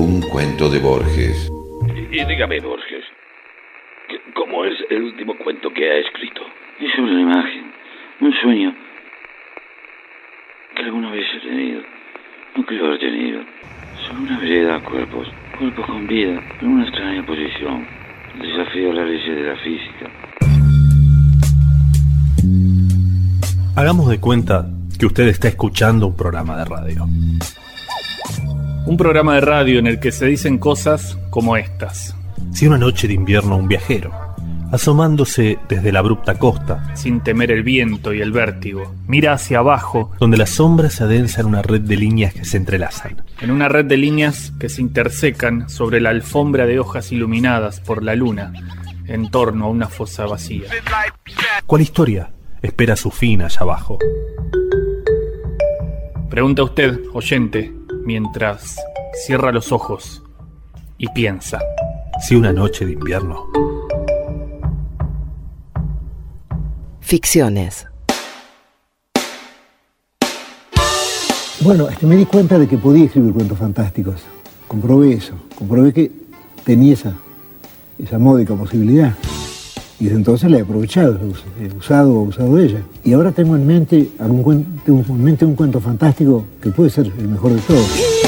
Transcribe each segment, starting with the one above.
Un cuento de Borges. Y dígame, Borges, ¿cómo es el último cuento que ha escrito? Es una imagen, un sueño que alguna vez he tenido. No creo haber tenido. Sobre una vereda de cuerpos, cuerpos con vida, en una extraña posición. El desafío a la ley de la física. Hagamos de cuenta que usted está escuchando un programa de radio. Un programa de radio en el que se dicen cosas como estas. Si una noche de invierno un viajero, asomándose desde la abrupta costa, sin temer el viento y el vértigo, mira hacia abajo, donde las sombras se adensan en una red de líneas que se entrelazan. En una red de líneas que se intersecan sobre la alfombra de hojas iluminadas por la luna, en torno a una fosa vacía. ¿Cuál historia espera su fin allá abajo? Pregunta usted, oyente, mientras cierra los ojos y piensa. Si una noche de invierno. Ficciones. Bueno, este, me di cuenta de que podía escribir cuentos fantásticos. Comprobé eso. Comprobé que tenía esa, esa módica posibilidad. Y desde entonces la he aprovechado, he usado o usado ella. Y ahora tengo en mente, algún, tengo en mente un cuento fantástico que puede ser el mejor de todos.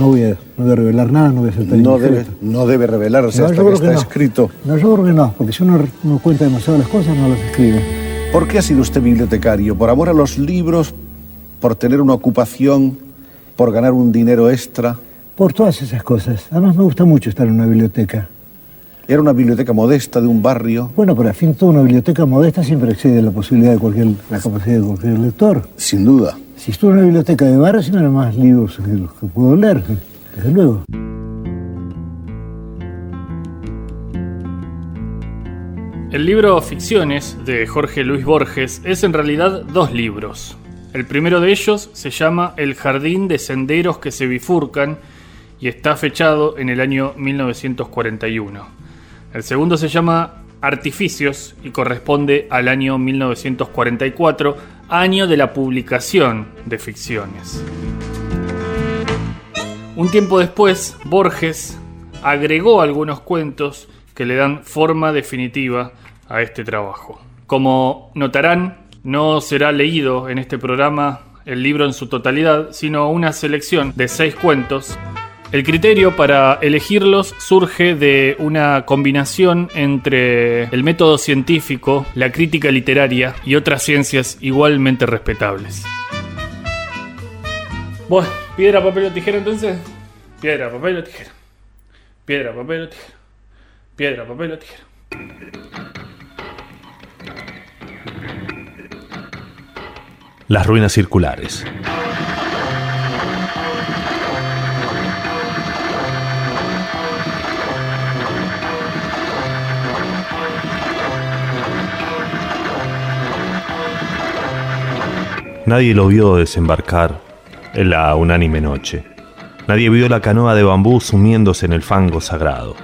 No voy, a, revelar nada, no voy a ser no debe, no debe revelarse hasta que está escrito. No, yo creo que no, porque si uno no cuenta demasiado las cosas, no las escribe. ¿Por qué ha sido usted bibliotecario? ¿Por amor a los libros? ¿Por tener una ocupación? ¿Por ganar un dinero extra? Por todas esas cosas. Además me gusta mucho estar en una biblioteca. Era una biblioteca modesta de un barrio. Bueno, pero al fin toda una biblioteca modesta siempre excede la posibilidad de cualquier, la capacidad de cualquier lector. Sin duda. Si estuve en una biblioteca de barrio, no eran más libros que los que puedo leer, desde luego. El libro Ficciones de Jorge Luis Borges es en realidad dos libros. El primero de ellos se llama El jardín de senderos que se bifurcan y está fechado en el año 1941. El segundo se llama Artificios y corresponde al año 1944, año de la publicación de ficciones. Un tiempo después, Borges agregó algunos cuentos que le dan forma definitiva a este trabajo. Como notarán, no será leído en este programa el libro en su totalidad, sino una selección de seis cuentos el criterio para elegirlos surge de una combinación entre el método científico, la crítica literaria y otras ciencias igualmente respetables. Bueno, piedra, papel o tijera entonces. Piedra, papel o tijera. Piedra, papel o tijera. Piedra, papel o tijera. Las ruinas circulares. Nadie lo vio desembarcar en la unánime noche. Nadie vio la canoa de bambú sumiéndose en el fango sagrado.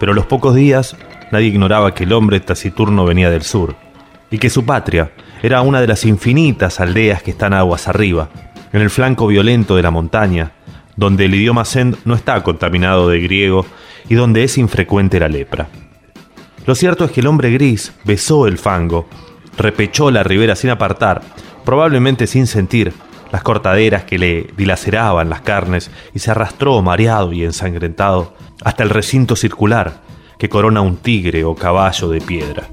Pero a los pocos días nadie ignoraba que el hombre taciturno venía del sur y que su patria era una de las infinitas aldeas que están aguas arriba, en el flanco violento de la montaña, donde el idioma send no está contaminado de griego y donde es infrecuente la lepra. Lo cierto es que el hombre gris besó el fango, repechó la ribera sin apartar, probablemente sin sentir las cortaderas que le dilaceraban las carnes y se arrastró mareado y ensangrentado hasta el recinto circular que corona un tigre o caballo de piedra.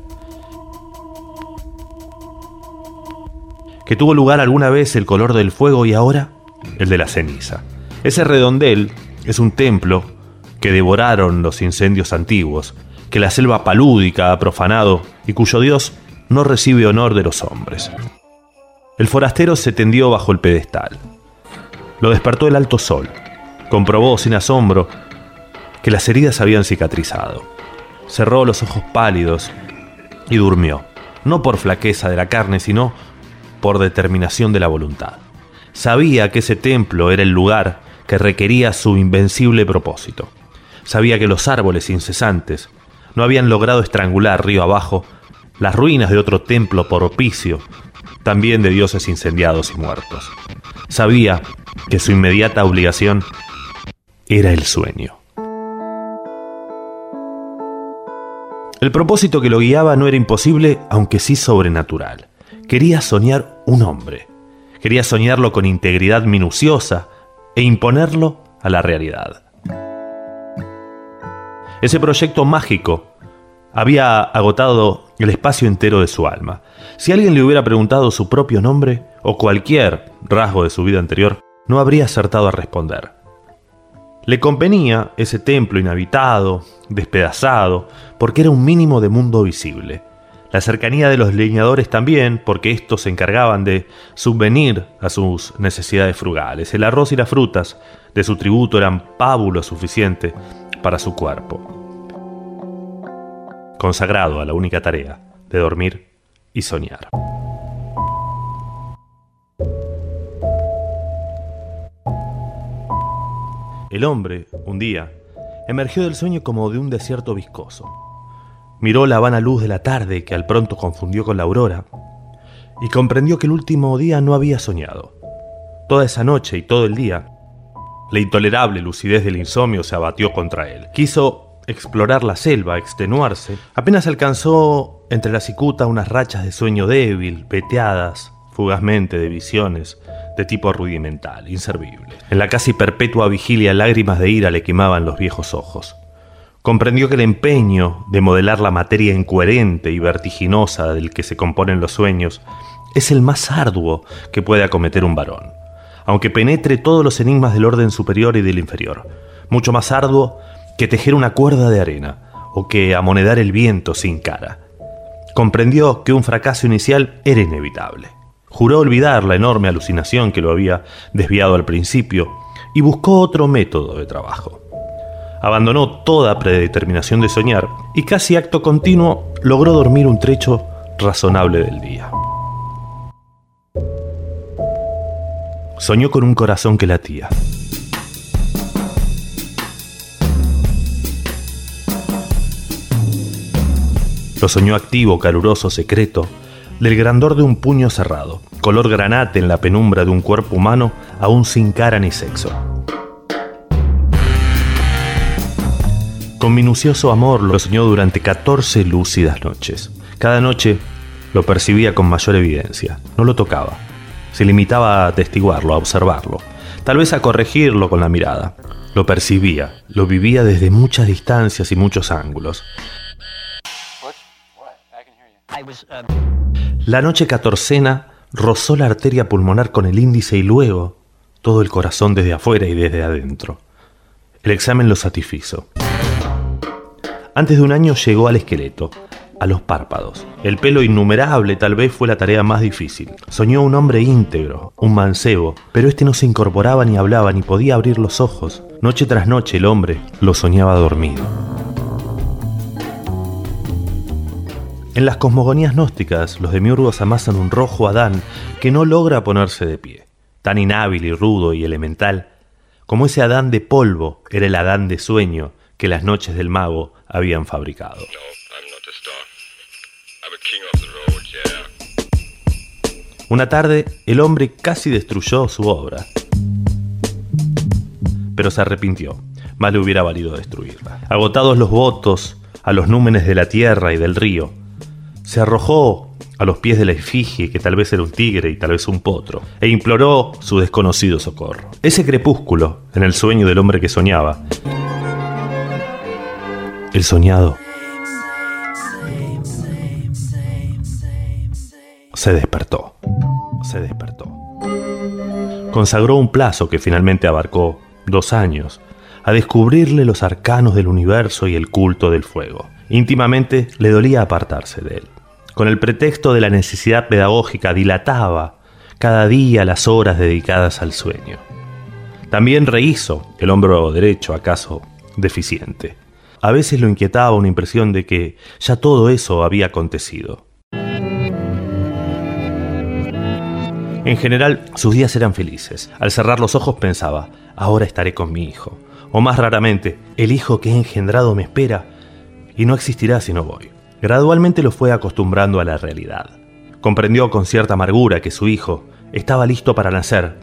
Que tuvo lugar alguna vez el color del fuego y ahora el de la ceniza. Ese redondel es un templo que devoraron los incendios antiguos, que la selva palúdica ha profanado y cuyo dios no recibe honor de los hombres. El forastero se tendió bajo el pedestal. Lo despertó el alto sol. Comprobó sin asombro que las heridas habían cicatrizado. Cerró los ojos pálidos y durmió, no por flaqueza de la carne, sino por determinación de la voluntad. Sabía que ese templo era el lugar que requería su invencible propósito. Sabía que los árboles incesantes no habían logrado estrangular río abajo las ruinas de otro templo propicio, también de dioses incendiados y muertos. Sabía que su inmediata obligación era el sueño. El propósito que lo guiaba no era imposible, aunque sí sobrenatural. Quería soñar un hombre. Quería soñarlo con integridad minuciosa e imponerlo a la realidad. Ese proyecto mágico había agotado el espacio entero de su alma. Si alguien le hubiera preguntado su propio nombre o cualquier rasgo de su vida anterior, no habría acertado a responder. Le convenía ese templo inhabitado, despedazado, porque era un mínimo de mundo visible. La cercanía de los leñadores también, porque estos se encargaban de subvenir a sus necesidades frugales. El arroz y las frutas de su tributo eran pábulo suficiente para su cuerpo consagrado a la única tarea de dormir y soñar. El hombre, un día, emergió del sueño como de un desierto viscoso. Miró la vana luz de la tarde que al pronto confundió con la aurora y comprendió que el último día no había soñado. Toda esa noche y todo el día, la intolerable lucidez del insomnio se abatió contra él. Quiso explorar la selva, extenuarse, apenas alcanzó entre la cicuta unas rachas de sueño débil, veteadas fugazmente de visiones de tipo rudimental, inservible. En la casi perpetua vigilia lágrimas de ira le quemaban los viejos ojos. Comprendió que el empeño de modelar la materia incoherente y vertiginosa del que se componen los sueños es el más arduo que puede acometer un varón, aunque penetre todos los enigmas del orden superior y del inferior. Mucho más arduo que tejer una cuerda de arena o que amonedar el viento sin cara. Comprendió que un fracaso inicial era inevitable. Juró olvidar la enorme alucinación que lo había desviado al principio y buscó otro método de trabajo. Abandonó toda predeterminación de soñar y casi acto continuo logró dormir un trecho razonable del día. Soñó con un corazón que latía Lo soñó activo, caluroso, secreto, del grandor de un puño cerrado, color granate en la penumbra de un cuerpo humano aún sin cara ni sexo. Con minucioso amor lo soñó durante 14 lúcidas noches. Cada noche lo percibía con mayor evidencia. No lo tocaba. Se limitaba a atestiguarlo, a observarlo, tal vez a corregirlo con la mirada. Lo percibía, lo vivía desde muchas distancias y muchos ángulos. Um, la noche catorcena rozó la arteria pulmonar con el índice y luego todo el corazón desde afuera y desde adentro. El examen lo satisfizo. Antes de un año llegó al esqueleto, a los párpados. El pelo innumerable tal vez fue la tarea más difícil. Soñó un hombre íntegro, un mancebo, pero este no se incorporaba ni hablaba ni podía abrir los ojos. Noche tras noche el hombre lo soñaba dormido. En las cosmogonías gnósticas, los demiurgos amasan un rojo Adán que no logra ponerse de pie, tan inhábil y rudo y elemental, como ese Adán de polvo era el Adán de sueño que las noches del mago habían fabricado. Una tarde, el hombre casi destruyó su obra, pero se arrepintió. Más le hubiera valido destruirla. Agotados los votos a los númenes de la tierra y del río, se arrojó a los pies de la efigie, que tal vez era un tigre y tal vez un potro, e imploró su desconocido socorro. Ese crepúsculo, en el sueño del hombre que soñaba, el soñado, se despertó, se despertó. Consagró un plazo que finalmente abarcó dos años a descubrirle los arcanos del universo y el culto del fuego. Íntimamente le dolía apartarse de él con el pretexto de la necesidad pedagógica, dilataba cada día las horas dedicadas al sueño. También rehizo el hombro derecho, acaso deficiente. A veces lo inquietaba una impresión de que ya todo eso había acontecido. En general, sus días eran felices. Al cerrar los ojos pensaba, ahora estaré con mi hijo. O más raramente, el hijo que he engendrado me espera y no existirá si no voy. Gradualmente lo fue acostumbrando a la realidad. Comprendió con cierta amargura que su hijo estaba listo para nacer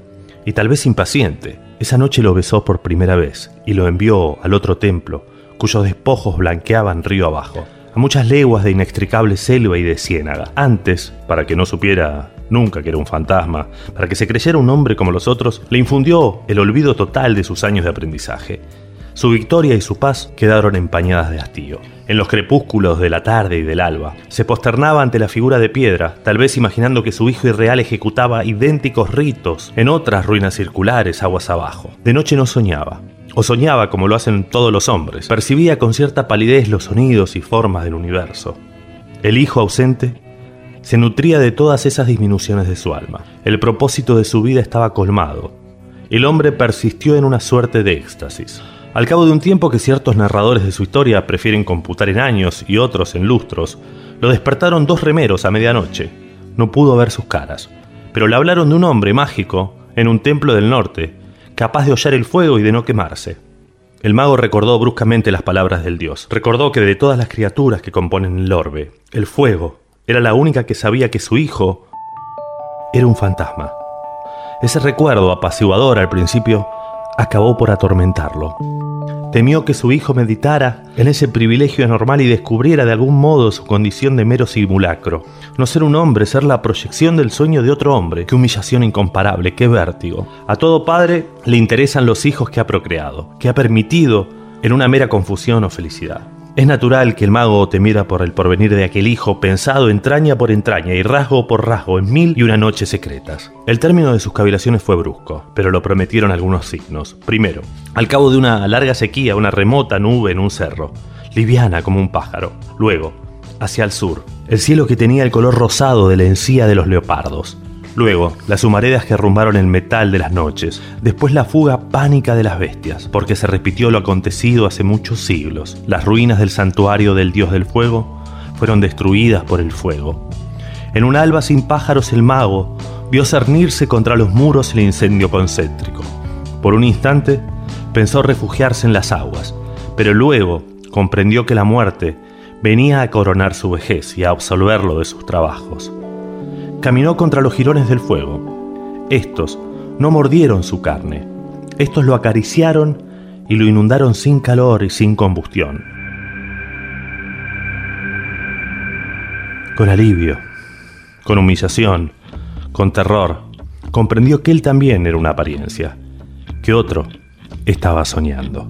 y tal vez impaciente. Esa noche lo besó por primera vez y lo envió al otro templo, cuyos despojos blanqueaban río abajo, a muchas leguas de inextricable selva y de ciénaga. Antes, para que no supiera nunca que era un fantasma, para que se creyera un hombre como los otros, le infundió el olvido total de sus años de aprendizaje. Su victoria y su paz quedaron empañadas de hastío. En los crepúsculos de la tarde y del alba, se posternaba ante la figura de piedra, tal vez imaginando que su hijo irreal ejecutaba idénticos ritos en otras ruinas circulares aguas abajo. De noche no soñaba, o soñaba como lo hacen todos los hombres. Percibía con cierta palidez los sonidos y formas del universo. El hijo ausente se nutría de todas esas disminuciones de su alma. El propósito de su vida estaba colmado. El hombre persistió en una suerte de éxtasis. Al cabo de un tiempo que ciertos narradores de su historia prefieren computar en años y otros en lustros, lo despertaron dos remeros a medianoche. No pudo ver sus caras, pero le hablaron de un hombre mágico en un templo del norte, capaz de hollar el fuego y de no quemarse. El mago recordó bruscamente las palabras del dios. Recordó que de todas las criaturas que componen el orbe, el fuego era la única que sabía que su hijo era un fantasma. Ese recuerdo apaciguador al principio acabó por atormentarlo. Temió que su hijo meditara en ese privilegio anormal y descubriera de algún modo su condición de mero simulacro. No ser un hombre, ser la proyección del sueño de otro hombre. Qué humillación incomparable, qué vértigo. A todo padre le interesan los hijos que ha procreado, que ha permitido en una mera confusión o felicidad. Es natural que el mago temiera por el porvenir de aquel hijo, pensado entraña por entraña y rasgo por rasgo en mil y una noches secretas. El término de sus cavilaciones fue brusco, pero lo prometieron algunos signos. Primero, al cabo de una larga sequía, una remota nube en un cerro, liviana como un pájaro. Luego, hacia el sur, el cielo que tenía el color rosado de la encía de los leopardos. Luego, las humaredas que arrumbaron el metal de las noches. Después la fuga pánica de las bestias, porque se repitió lo acontecido hace muchos siglos. Las ruinas del santuario del dios del fuego fueron destruidas por el fuego. En un alba sin pájaros el mago vio cernirse contra los muros el incendio concéntrico. Por un instante pensó refugiarse en las aguas, pero luego comprendió que la muerte venía a coronar su vejez y a absolverlo de sus trabajos caminó contra los jirones del fuego. Estos no mordieron su carne, estos lo acariciaron y lo inundaron sin calor y sin combustión. Con alivio, con humillación, con terror, comprendió que él también era una apariencia, que otro estaba soñando.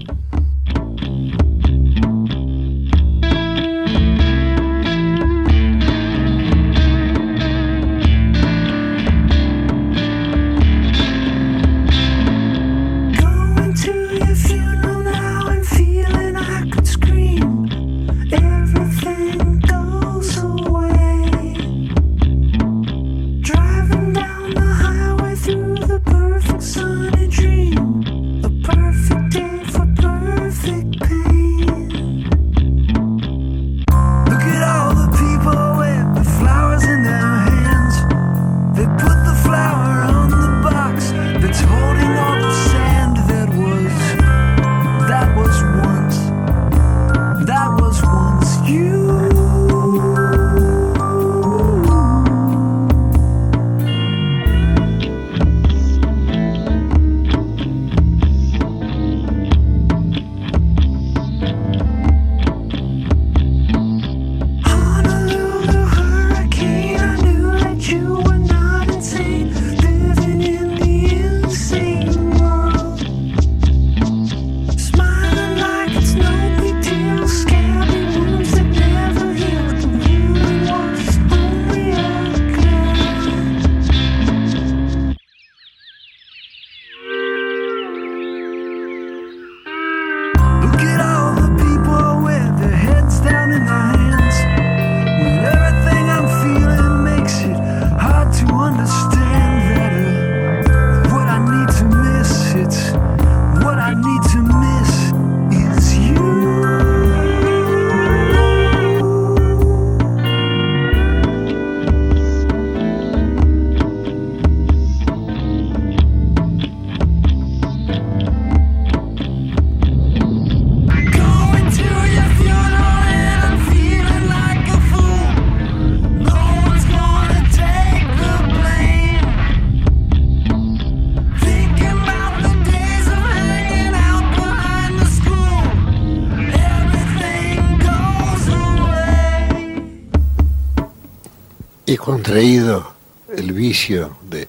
Contraído el vicio de,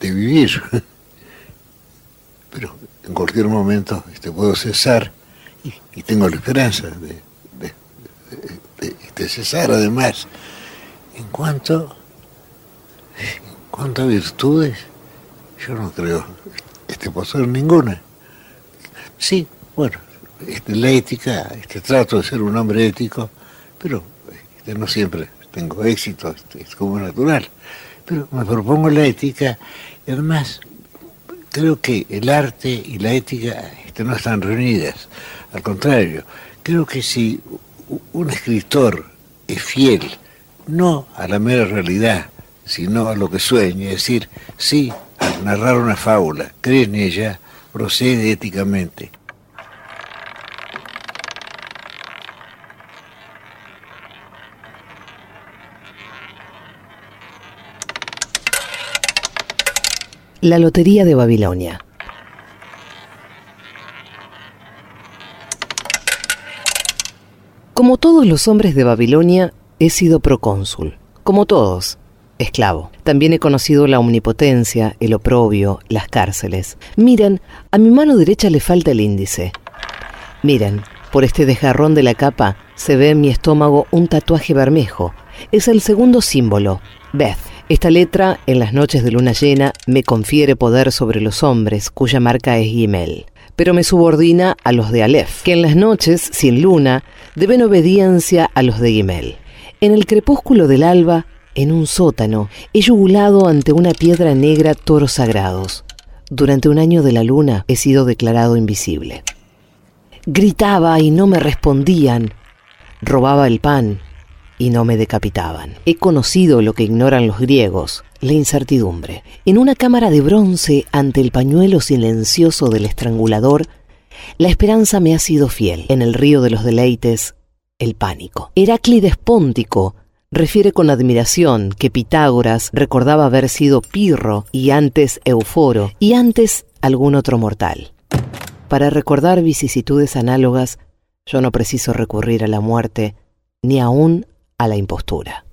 de vivir, pero en cualquier momento este, puedo cesar y, tengo la esperanza de, de, de, cesar además. En cuanto, en cuanto a virtudes, yo no creo este, poseer ninguna. Sí, bueno, este, la ética, este, trato de ser un hombre ético, pero este, no siempre tengo éxito, es como natural. Pero me propongo la ética y además creo que el arte y la ética este, no están reunidas. Al contrario, creo que si un escritor es fiel, no a la mera realidad, sino a lo que sueña, es decir, sí, al narrar una fábula, cree en ella, procede éticamente. La Lotería de Babilonia. Como todos los hombres de Babilonia, he sido procónsul. Como todos, esclavo. También he conocido la omnipotencia, el oprobio, las cárceles. Miren, a mi mano derecha le falta el índice. Miren, por este desgarrón de la capa se ve en mi estómago un tatuaje bermejo. Es el segundo símbolo, Beth. Esta letra, en las noches de luna llena, me confiere poder sobre los hombres, cuya marca es Gimel. Pero me subordina a los de Aleph, que en las noches, sin luna, deben obediencia a los de Gimel. En el crepúsculo del alba, en un sótano, he yugulado ante una piedra negra toros sagrados. Durante un año de la luna he sido declarado invisible. Gritaba y no me respondían. Robaba el pan, y no me decapitaban. He conocido lo que ignoran los griegos, la incertidumbre. En una cámara de bronce, ante el pañuelo silencioso del estrangulador, la esperanza me ha sido fiel. En el río de los deleites, el pánico. Heráclides Póntico refiere con admiración que Pitágoras recordaba haber sido Pirro y antes Euforo y antes algún otro mortal. Para recordar vicisitudes análogas, yo no preciso recurrir a la muerte ni aún a la impostura.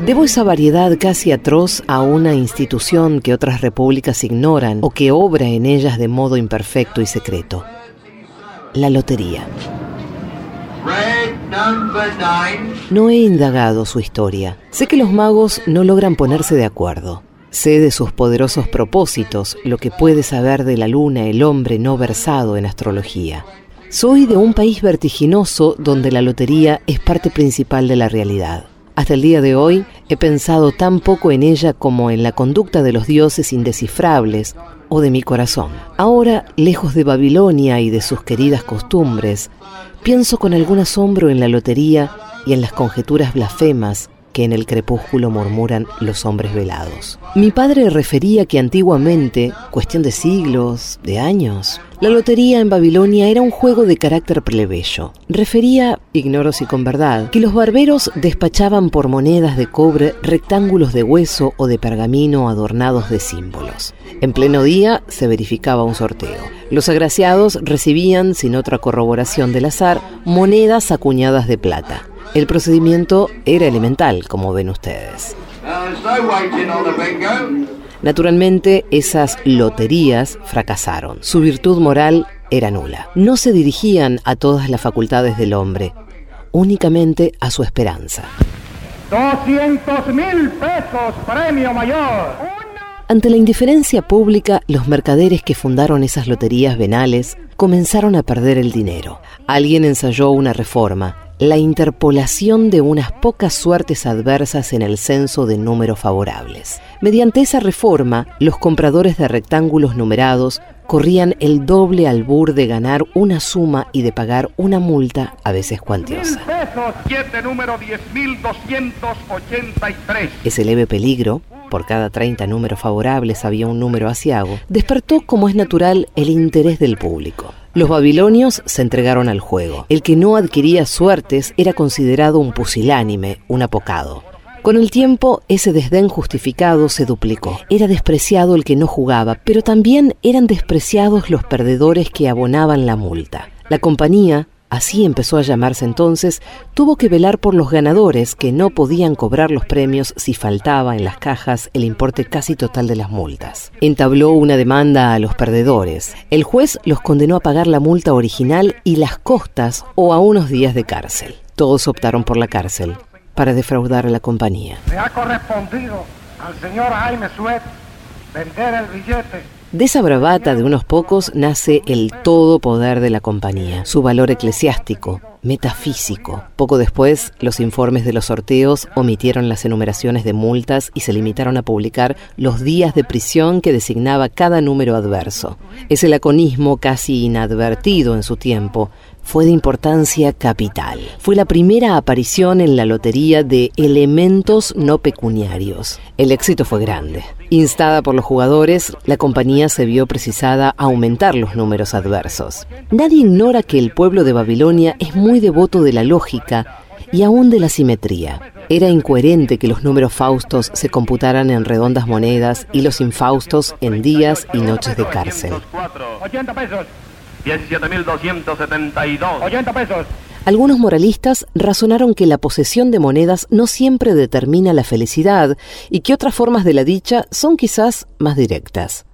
Debo esa variedad casi atroz a una institución que otras repúblicas ignoran o que obra en ellas de modo imperfecto y secreto. La lotería. No he indagado su historia. Sé que los magos no logran ponerse de acuerdo. Sé de sus poderosos propósitos, lo que puede saber de la luna el hombre no versado en astrología. Soy de un país vertiginoso donde la lotería es parte principal de la realidad. Hasta el día de hoy he pensado tan poco en ella como en la conducta de los dioses indescifrables o de mi corazón. Ahora, lejos de Babilonia y de sus queridas costumbres, pienso con algún asombro en la lotería y en las conjeturas blasfemas que en el crepúsculo murmuran los hombres velados. Mi padre refería que antiguamente, cuestión de siglos, de años, la lotería en Babilonia era un juego de carácter plebeyo. Refería, ignoro si con verdad, que los barberos despachaban por monedas de cobre rectángulos de hueso o de pergamino adornados de símbolos. En pleno día se verificaba un sorteo. Los agraciados recibían, sin otra corroboración del azar, monedas acuñadas de plata. El procedimiento era elemental, como ven ustedes. Naturalmente, esas loterías fracasaron. Su virtud moral era nula. No se dirigían a todas las facultades del hombre, únicamente a su esperanza. 200 mil pesos, premio mayor. Ante la indiferencia pública, los mercaderes que fundaron esas loterías venales comenzaron a perder el dinero. Alguien ensayó una reforma la interpolación de unas pocas suertes adversas en el censo de números favorables. Mediante esa reforma, los compradores de rectángulos numerados corrían el doble albur de ganar una suma y de pagar una multa a veces cuantiosa. Ese leve peligro, por cada 30 números favorables había un número asiago, despertó como es natural el interés del público. Los babilonios se entregaron al juego. El que no adquiría suertes era considerado un pusilánime, un apocado. Con el tiempo, ese desdén justificado se duplicó. Era despreciado el que no jugaba, pero también eran despreciados los perdedores que abonaban la multa. La compañía, así empezó a llamarse entonces, tuvo que velar por los ganadores que no podían cobrar los premios si faltaba en las cajas el importe casi total de las multas. Entabló una demanda a los perdedores. El juez los condenó a pagar la multa original y las costas o a unos días de cárcel. Todos optaron por la cárcel para defraudar a la compañía. Me ha correspondido al señor Jaime Suet vender el billete de esa bravata de unos pocos nace el todo poder de la compañía, su valor eclesiástico, metafísico. Poco después, los informes de los sorteos omitieron las enumeraciones de multas y se limitaron a publicar los días de prisión que designaba cada número adverso. Ese laconismo casi inadvertido en su tiempo fue de importancia capital. Fue la primera aparición en la lotería de elementos no pecuniarios. El éxito fue grande. Instada por los jugadores, la compañía se vio precisada a aumentar los números adversos. Nadie ignora que el pueblo de Babilonia es muy devoto de la lógica y aún de la simetría. Era incoherente que los números faustos se computaran en redondas monedas y los infaustos en días y noches de cárcel. 17.272. 80 pesos. Algunos moralistas razonaron que la posesión de monedas no siempre determina la felicidad y que otras formas de la dicha son quizás más directas.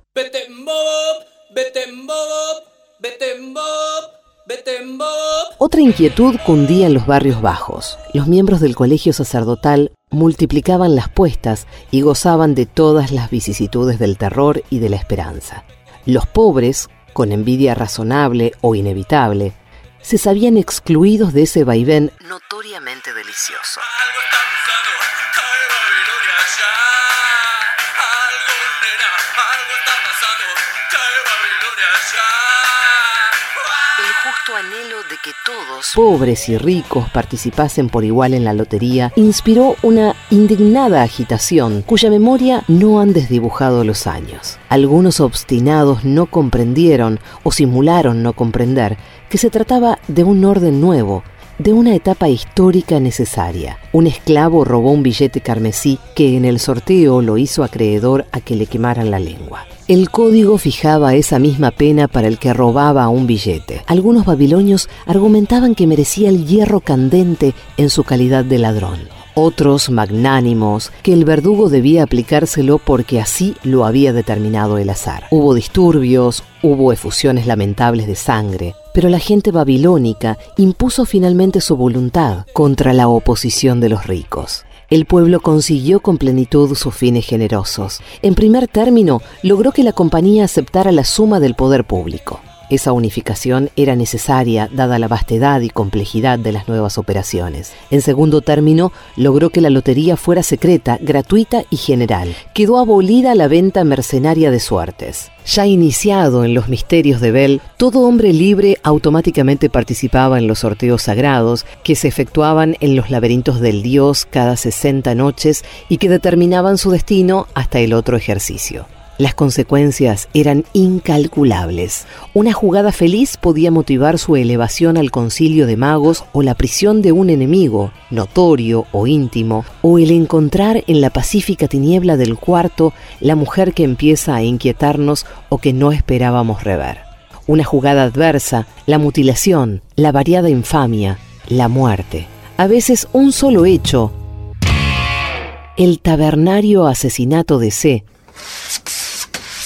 Otra inquietud cundía en los barrios bajos. Los miembros del colegio sacerdotal multiplicaban las puestas y gozaban de todas las vicisitudes del terror y de la esperanza. Los pobres, con envidia razonable o inevitable, se sabían excluidos de ese vaivén notoriamente delicioso. Que todos, pobres y ricos, participasen por igual en la lotería, inspiró una indignada agitación cuya memoria no han desdibujado los años. Algunos obstinados no comprendieron o simularon no comprender que se trataba de un orden nuevo, de una etapa histórica necesaria. Un esclavo robó un billete carmesí que en el sorteo lo hizo acreedor a que le quemaran la lengua. El código fijaba esa misma pena para el que robaba un billete. Algunos babilonios argumentaban que merecía el hierro candente en su calidad de ladrón otros magnánimos, que el verdugo debía aplicárselo porque así lo había determinado el azar. Hubo disturbios, hubo efusiones lamentables de sangre, pero la gente babilónica impuso finalmente su voluntad contra la oposición de los ricos. El pueblo consiguió con plenitud sus fines generosos. En primer término, logró que la compañía aceptara la suma del poder público. Esa unificación era necesaria dada la vastedad y complejidad de las nuevas operaciones. En segundo término, logró que la lotería fuera secreta, gratuita y general. Quedó abolida la venta mercenaria de suertes. Ya iniciado en los misterios de Bell, todo hombre libre automáticamente participaba en los sorteos sagrados que se efectuaban en los laberintos del dios cada 60 noches y que determinaban su destino hasta el otro ejercicio. Las consecuencias eran incalculables. Una jugada feliz podía motivar su elevación al concilio de magos o la prisión de un enemigo, notorio o íntimo, o el encontrar en la pacífica tiniebla del cuarto la mujer que empieza a inquietarnos o que no esperábamos rever. Una jugada adversa, la mutilación, la variada infamia, la muerte. A veces un solo hecho, el tabernario asesinato de C,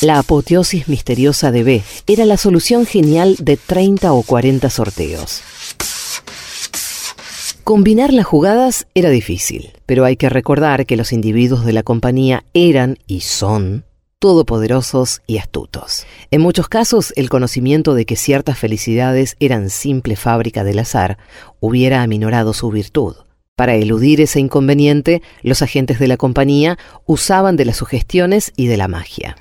la apoteosis misteriosa de B era la solución genial de 30 o 40 sorteos. Combinar las jugadas era difícil, pero hay que recordar que los individuos de la compañía eran y son todopoderosos y astutos. En muchos casos, el conocimiento de que ciertas felicidades eran simple fábrica del azar hubiera aminorado su virtud. Para eludir ese inconveniente, los agentes de la compañía usaban de las sugestiones y de la magia.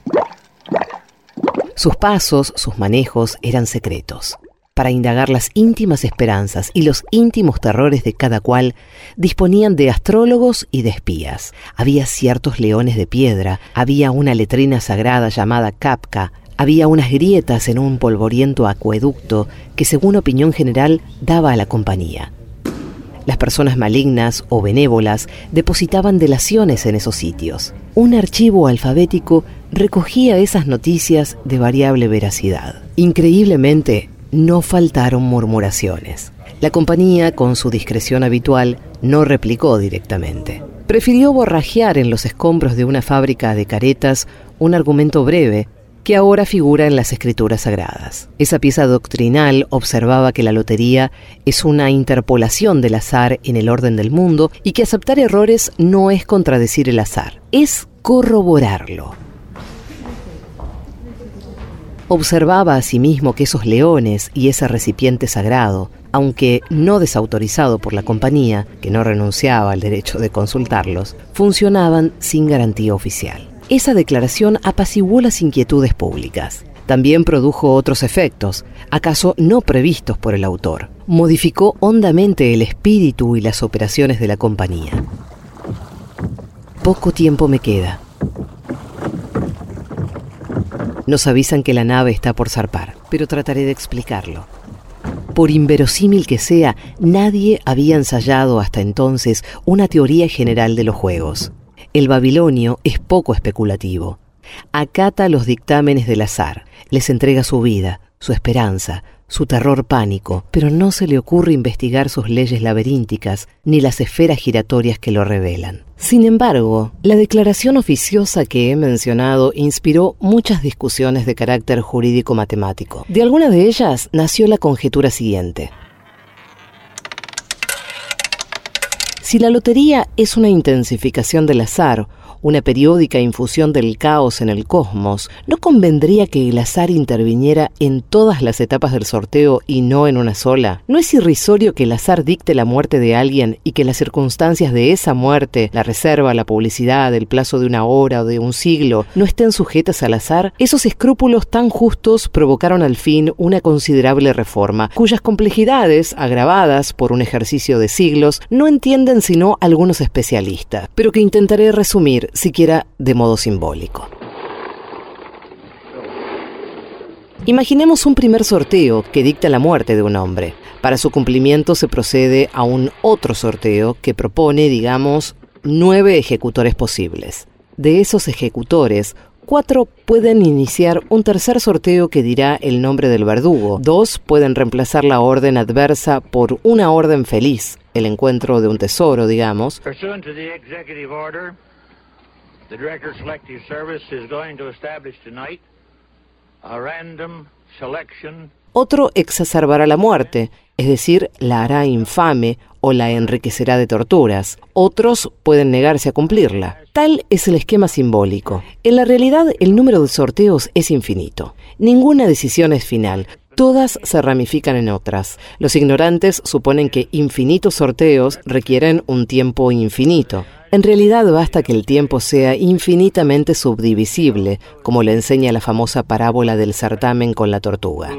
Sus pasos, sus manejos eran secretos. Para indagar las íntimas esperanzas y los íntimos terrores de cada cual, disponían de astrólogos y de espías. Había ciertos leones de piedra, había una letrina sagrada llamada Kapka, había unas grietas en un polvoriento acueducto que, según opinión general, daba a la compañía. Las personas malignas o benévolas depositaban delaciones en esos sitios. Un archivo alfabético recogía esas noticias de variable veracidad. Increíblemente, no faltaron murmuraciones. La compañía, con su discreción habitual, no replicó directamente. Prefirió borrajear en los escombros de una fábrica de caretas un argumento breve que ahora figura en las escrituras sagradas. Esa pieza doctrinal observaba que la lotería es una interpolación del azar en el orden del mundo y que aceptar errores no es contradecir el azar, es corroborarlo. Observaba asimismo que esos leones y ese recipiente sagrado aunque no desautorizado por la compañía, que no renunciaba al derecho de consultarlos, funcionaban sin garantía oficial. Esa declaración apaciguó las inquietudes públicas. También produjo otros efectos, acaso no previstos por el autor. Modificó hondamente el espíritu y las operaciones de la compañía. Poco tiempo me queda. Nos avisan que la nave está por zarpar, pero trataré de explicarlo. Por inverosímil que sea, nadie había ensayado hasta entonces una teoría general de los juegos. El babilonio es poco especulativo. Acata los dictámenes del azar, les entrega su vida, su esperanza, su terror pánico, pero no se le ocurre investigar sus leyes laberínticas ni las esferas giratorias que lo revelan. Sin embargo, la declaración oficiosa que he mencionado inspiró muchas discusiones de carácter jurídico-matemático. De alguna de ellas nació la conjetura siguiente. Si la lotería es una intensificación del azar una periódica infusión del caos en el cosmos, ¿no convendría que el azar interviniera en todas las etapas del sorteo y no en una sola? ¿No es irrisorio que el azar dicte la muerte de alguien y que las circunstancias de esa muerte, la reserva, la publicidad, el plazo de una hora o de un siglo, no estén sujetas al azar? Esos escrúpulos tan justos provocaron al fin una considerable reforma, cuyas complejidades, agravadas por un ejercicio de siglos, no entienden sino algunos especialistas, pero que intentaré resumir siquiera de modo simbólico. Imaginemos un primer sorteo que dicta la muerte de un hombre. Para su cumplimiento se procede a un otro sorteo que propone, digamos, nueve ejecutores posibles. De esos ejecutores, cuatro pueden iniciar un tercer sorteo que dirá el nombre del verdugo. Dos pueden reemplazar la orden adversa por una orden feliz, el encuentro de un tesoro, digamos. Director Selective Service is going to establish tonight a random selection. Otro exacerbará la muerte, es decir, la hará infame o la enriquecerá de torturas. Otros pueden negarse a cumplirla. Tal es el esquema simbólico. En la realidad, el número de sorteos es infinito. Ninguna decisión es final. Todas se ramifican en otras. Los ignorantes suponen que infinitos sorteos requieren un tiempo infinito. En realidad basta que el tiempo sea infinitamente subdivisible, como le enseña la famosa parábola del certamen con la tortuga.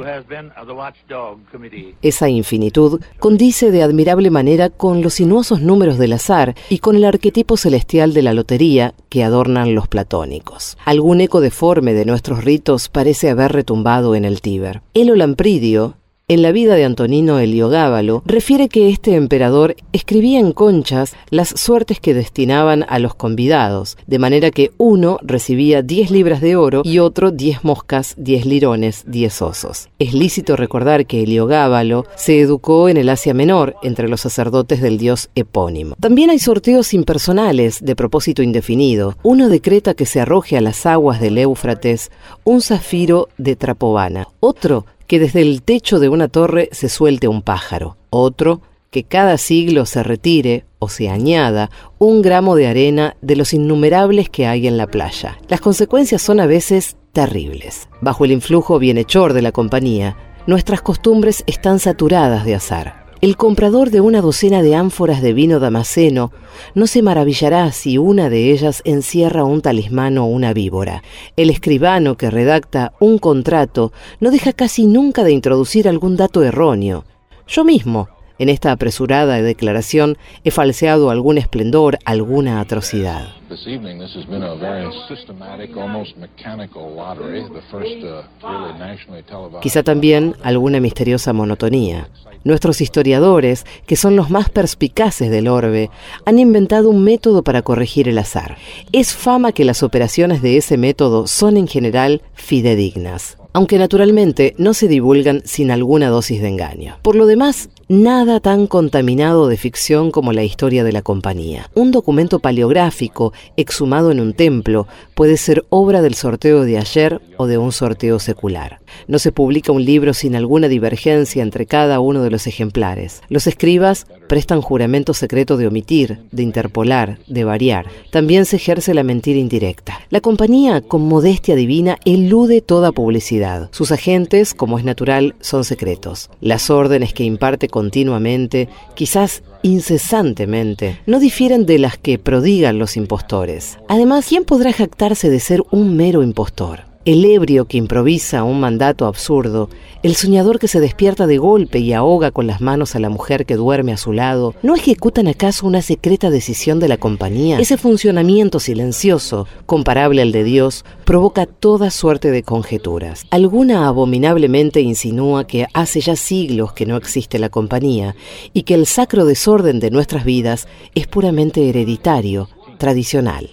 Esa infinitud condice de admirable manera con los sinuosos números del azar y con el arquetipo celestial de la lotería que adornan los platónicos. Algún eco deforme de nuestros ritos parece haber retumbado en el Tíber. El Olampridio, en la vida de Antonino Heliogábalo, refiere que este emperador escribía en conchas las suertes que destinaban a los convidados, de manera que uno recibía 10 libras de oro y otro 10 moscas, 10 lirones, 10 osos. Es lícito recordar que Heliogábalo se educó en el Asia Menor entre los sacerdotes del dios epónimo. También hay sorteos impersonales de propósito indefinido. Uno decreta que se arroje a las aguas del Éufrates un zafiro de Trapovana. Otro que desde el techo de una torre se suelte un pájaro, otro que cada siglo se retire o se añada un gramo de arena de los innumerables que hay en la playa. Las consecuencias son a veces terribles. Bajo el influjo bienhechor de la compañía, nuestras costumbres están saturadas de azar. El comprador de una docena de ánforas de vino damasceno no se maravillará si una de ellas encierra un talismán o una víbora. El escribano que redacta un contrato no deja casi nunca de introducir algún dato erróneo. Yo mismo, en esta apresurada declaración, he falseado algún esplendor, alguna atrocidad. This evening, this has been a very systematic, almost mechanical lottery, the first uh, really nationally televised. Quizá también alguna misteriosa monotonía. Nuestros historiadores, que son los más perspicaces del orbe, han inventado un método para corregir el azar. Es fama que las operaciones de ese método son en general fidedignas aunque naturalmente no se divulgan sin alguna dosis de engaño. Por lo demás, nada tan contaminado de ficción como la historia de la compañía. Un documento paleográfico exhumado en un templo puede ser obra del sorteo de ayer o de un sorteo secular. No se publica un libro sin alguna divergencia entre cada uno de los ejemplares. Los escribas prestan juramento secreto de omitir, de interpolar, de variar. También se ejerce la mentira indirecta. La compañía, con modestia divina, elude toda publicidad. Sus agentes, como es natural, son secretos. Las órdenes que imparte continuamente, quizás incesantemente, no difieren de las que prodigan los impostores. Además, ¿quién podrá jactarse de ser un mero impostor? El ebrio que improvisa un mandato absurdo, el soñador que se despierta de golpe y ahoga con las manos a la mujer que duerme a su lado, ¿no ejecutan acaso una secreta decisión de la compañía? Ese funcionamiento silencioso, comparable al de Dios, provoca toda suerte de conjeturas. Alguna abominablemente insinúa que hace ya siglos que no existe la compañía y que el sacro desorden de nuestras vidas es puramente hereditario, tradicional.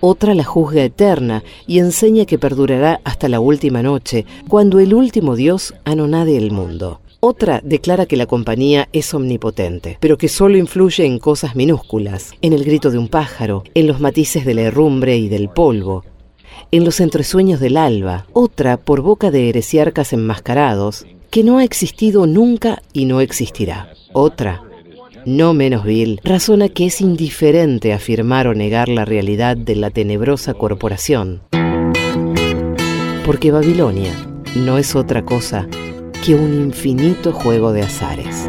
Otra la juzga eterna y enseña que perdurará hasta la última noche, cuando el último Dios anonade el mundo. Otra declara que la compañía es omnipotente, pero que solo influye en cosas minúsculas, en el grito de un pájaro, en los matices de la herrumbre y del polvo, en los entresueños del alba. Otra, por boca de heresiarcas enmascarados, que no ha existido nunca y no existirá. Otra, no menos vil, razona que es indiferente afirmar o negar la realidad de la tenebrosa corporación. Porque Babilonia no es otra cosa que un infinito juego de azares.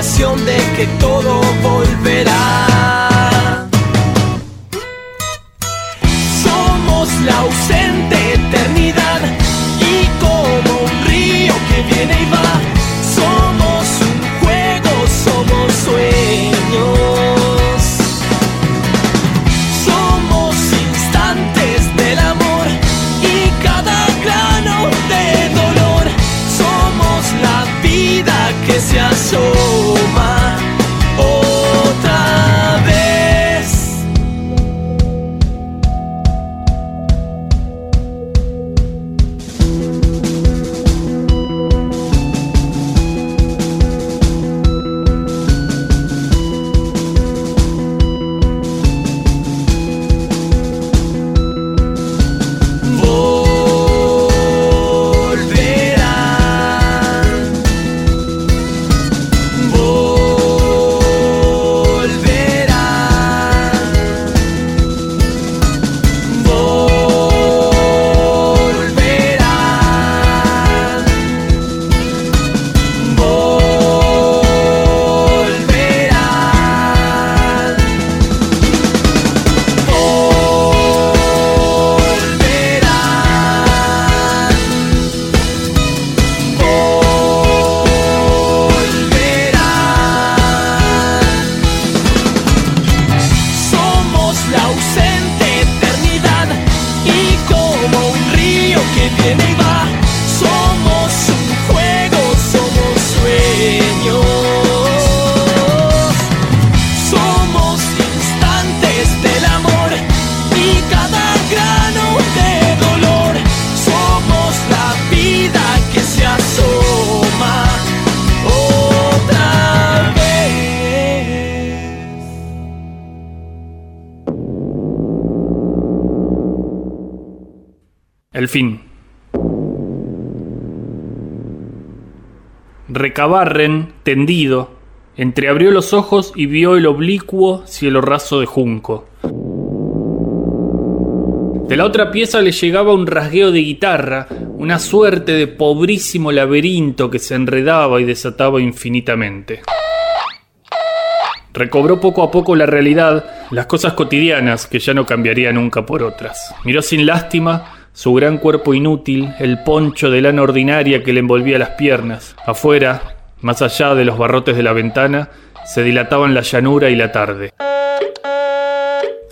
de que todo volverá. Recabarren, tendido, entreabrió los ojos y vio el oblicuo cielo raso de junco. De la otra pieza le llegaba un rasgueo de guitarra, una suerte de pobrísimo laberinto que se enredaba y desataba infinitamente. Recobró poco a poco la realidad, las cosas cotidianas que ya no cambiaría nunca por otras. Miró sin lástima su gran cuerpo inútil, el poncho de lana ordinaria que le envolvía las piernas. Afuera, más allá de los barrotes de la ventana, se dilataban la llanura y la tarde.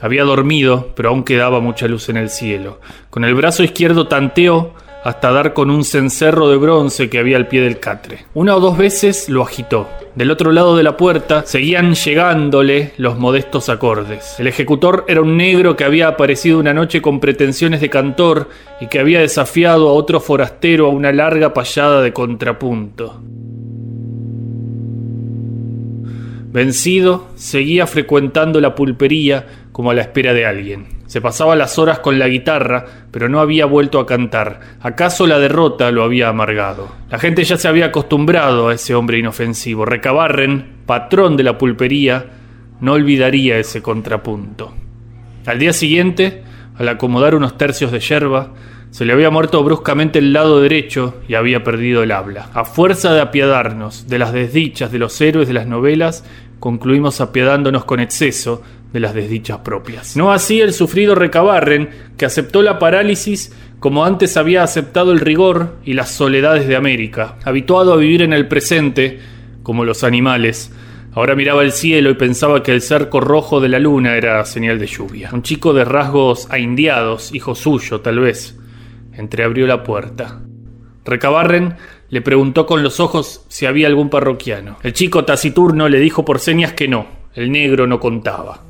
Había dormido, pero aún quedaba mucha luz en el cielo. Con el brazo izquierdo tanteó hasta dar con un cencerro de bronce que había al pie del catre. Una o dos veces lo agitó. Del otro lado de la puerta seguían llegándole los modestos acordes. El ejecutor era un negro que había aparecido una noche con pretensiones de cantor y que había desafiado a otro forastero a una larga payada de contrapunto. Vencido, seguía frecuentando la pulpería como a la espera de alguien. Se pasaba las horas con la guitarra, pero no había vuelto a cantar. ¿Acaso la derrota lo había amargado? La gente ya se había acostumbrado a ese hombre inofensivo. Recabarren, patrón de la pulpería, no olvidaría ese contrapunto. Al día siguiente, al acomodar unos tercios de yerba, se le había muerto bruscamente el lado derecho y había perdido el habla. A fuerza de apiadarnos de las desdichas de los héroes de las novelas, concluimos apiadándonos con exceso de las desdichas propias. No así el sufrido Recabarren, que aceptó la parálisis como antes había aceptado el rigor y las soledades de América, habituado a vivir en el presente, como los animales. Ahora miraba el cielo y pensaba que el cerco rojo de la luna era señal de lluvia. Un chico de rasgos aindiados, hijo suyo, tal vez, entreabrió la puerta. Recabarren le preguntó con los ojos si había algún parroquiano. El chico taciturno le dijo por señas que no, el negro no contaba.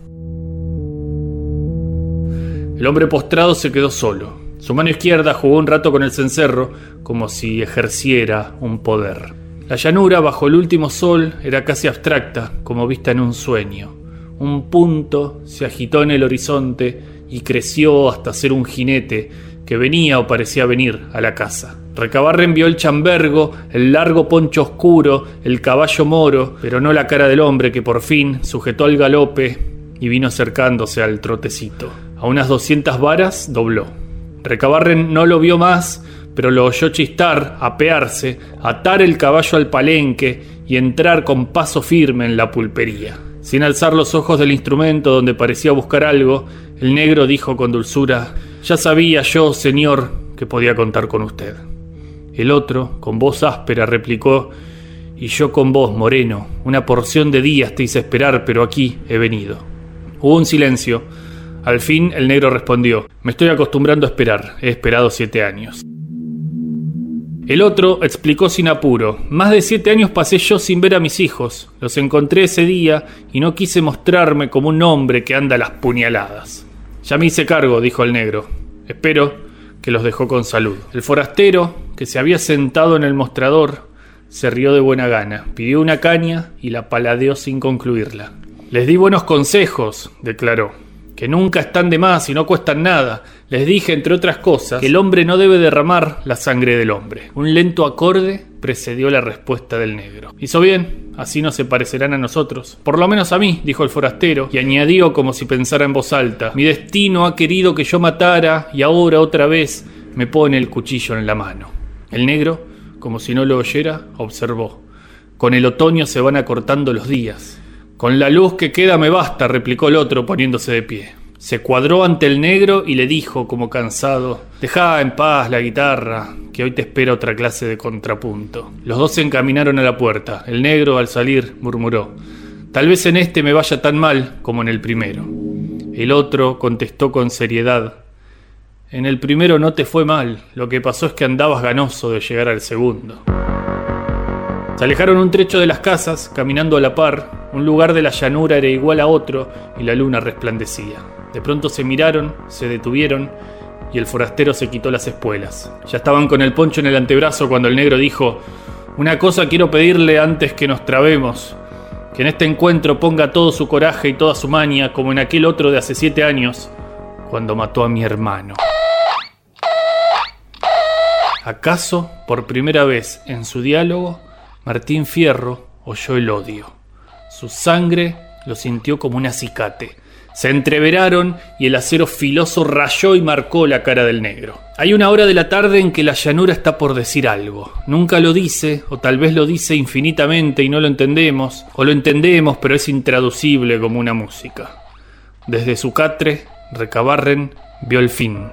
El hombre postrado se quedó solo. Su mano izquierda jugó un rato con el cencerro como si ejerciera un poder. La llanura bajo el último sol era casi abstracta, como vista en un sueño. Un punto se agitó en el horizonte y creció hasta ser un jinete que venía o parecía venir a la casa. Recabarren vio el chambergo, el largo poncho oscuro, el caballo moro, pero no la cara del hombre que por fin sujetó al galope y vino acercándose al trotecito. A unas doscientas varas dobló. Recabarren no lo vio más, pero lo oyó chistar, apearse, atar el caballo al palenque y entrar con paso firme en la pulpería. Sin alzar los ojos del instrumento donde parecía buscar algo, el negro dijo con dulzura, Ya sabía yo, señor, que podía contar con usted. El otro, con voz áspera, replicó, Y yo con vos, moreno, una porción de días te hice esperar, pero aquí he venido. Hubo un silencio. Al fin el negro respondió, Me estoy acostumbrando a esperar, he esperado siete años. El otro explicó sin apuro, Más de siete años pasé yo sin ver a mis hijos, los encontré ese día y no quise mostrarme como un hombre que anda a las puñaladas. Ya me hice cargo, dijo el negro. Espero que los dejó con salud. El forastero, que se había sentado en el mostrador, se rió de buena gana, pidió una caña y la paladeó sin concluirla. Les di buenos consejos, declaró que nunca están de más y no cuestan nada. Les dije, entre otras cosas, que el hombre no debe derramar la sangre del hombre. Un lento acorde precedió la respuesta del negro. Hizo bien, así no se parecerán a nosotros. Por lo menos a mí, dijo el forastero, y añadió como si pensara en voz alta, mi destino ha querido que yo matara y ahora otra vez me pone el cuchillo en la mano. El negro, como si no lo oyera, observó. Con el otoño se van acortando los días. Con la luz que queda me basta, replicó el otro poniéndose de pie. Se cuadró ante el negro y le dijo, como cansado, Deja en paz la guitarra, que hoy te espera otra clase de contrapunto. Los dos se encaminaron a la puerta. El negro, al salir, murmuró, Tal vez en este me vaya tan mal como en el primero. El otro contestó con seriedad, En el primero no te fue mal, lo que pasó es que andabas ganoso de llegar al segundo. Se alejaron un trecho de las casas, caminando a la par. Un lugar de la llanura era igual a otro y la luna resplandecía. De pronto se miraron, se detuvieron y el forastero se quitó las espuelas. Ya estaban con el poncho en el antebrazo cuando el negro dijo, Una cosa quiero pedirle antes que nos trabemos, Que en este encuentro ponga todo su coraje y toda su maña como en aquel otro de hace siete años, cuando mató a mi hermano. ¿Acaso, por primera vez en su diálogo, Martín Fierro oyó el odio? Su sangre lo sintió como un acicate. Se entreveraron y el acero filoso rayó y marcó la cara del negro. Hay una hora de la tarde en que la llanura está por decir algo. Nunca lo dice, o tal vez lo dice infinitamente y no lo entendemos, o lo entendemos pero es intraducible como una música. Desde su catre, Recabarren vio el fin.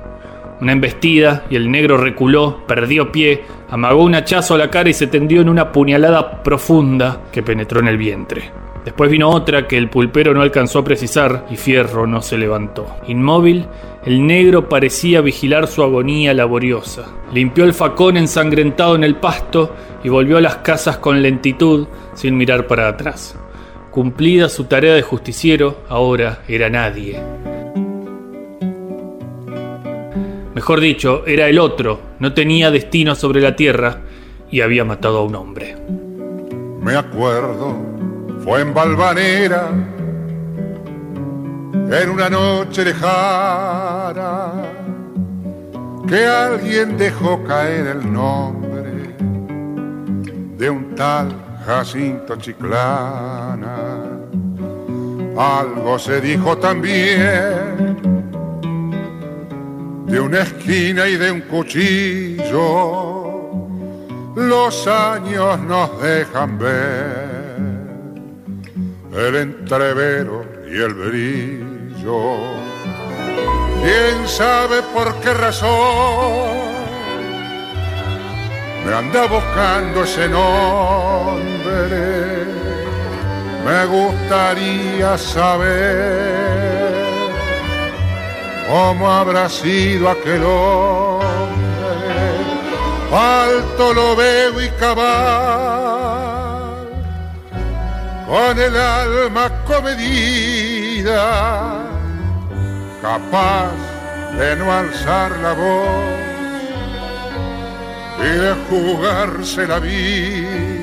Una embestida y el negro reculó, perdió pie, amagó un hachazo a la cara y se tendió en una puñalada profunda que penetró en el vientre. Después vino otra que el pulpero no alcanzó a precisar y Fierro no se levantó. Inmóvil, el negro parecía vigilar su agonía laboriosa. Limpió el facón ensangrentado en el pasto y volvió a las casas con lentitud, sin mirar para atrás. Cumplida su tarea de justiciero, ahora era nadie. Mejor dicho, era el otro, no tenía destino sobre la tierra y había matado a un hombre. Me acuerdo, fue en Valvanera, en una noche lejana, que alguien dejó caer el nombre de un tal Jacinto Chiclana. Algo se dijo también de una esquina y de un cuchillo, los años nos dejan ver el entrevero y el brillo. ¿Quién sabe por qué razón me anda buscando ese nombre? Me gustaría saber cómo habrá sido aquel hombre. Alto lo veo y cabal, con el alma comedida, capaz de no alzar la voz y de jugarse la vida.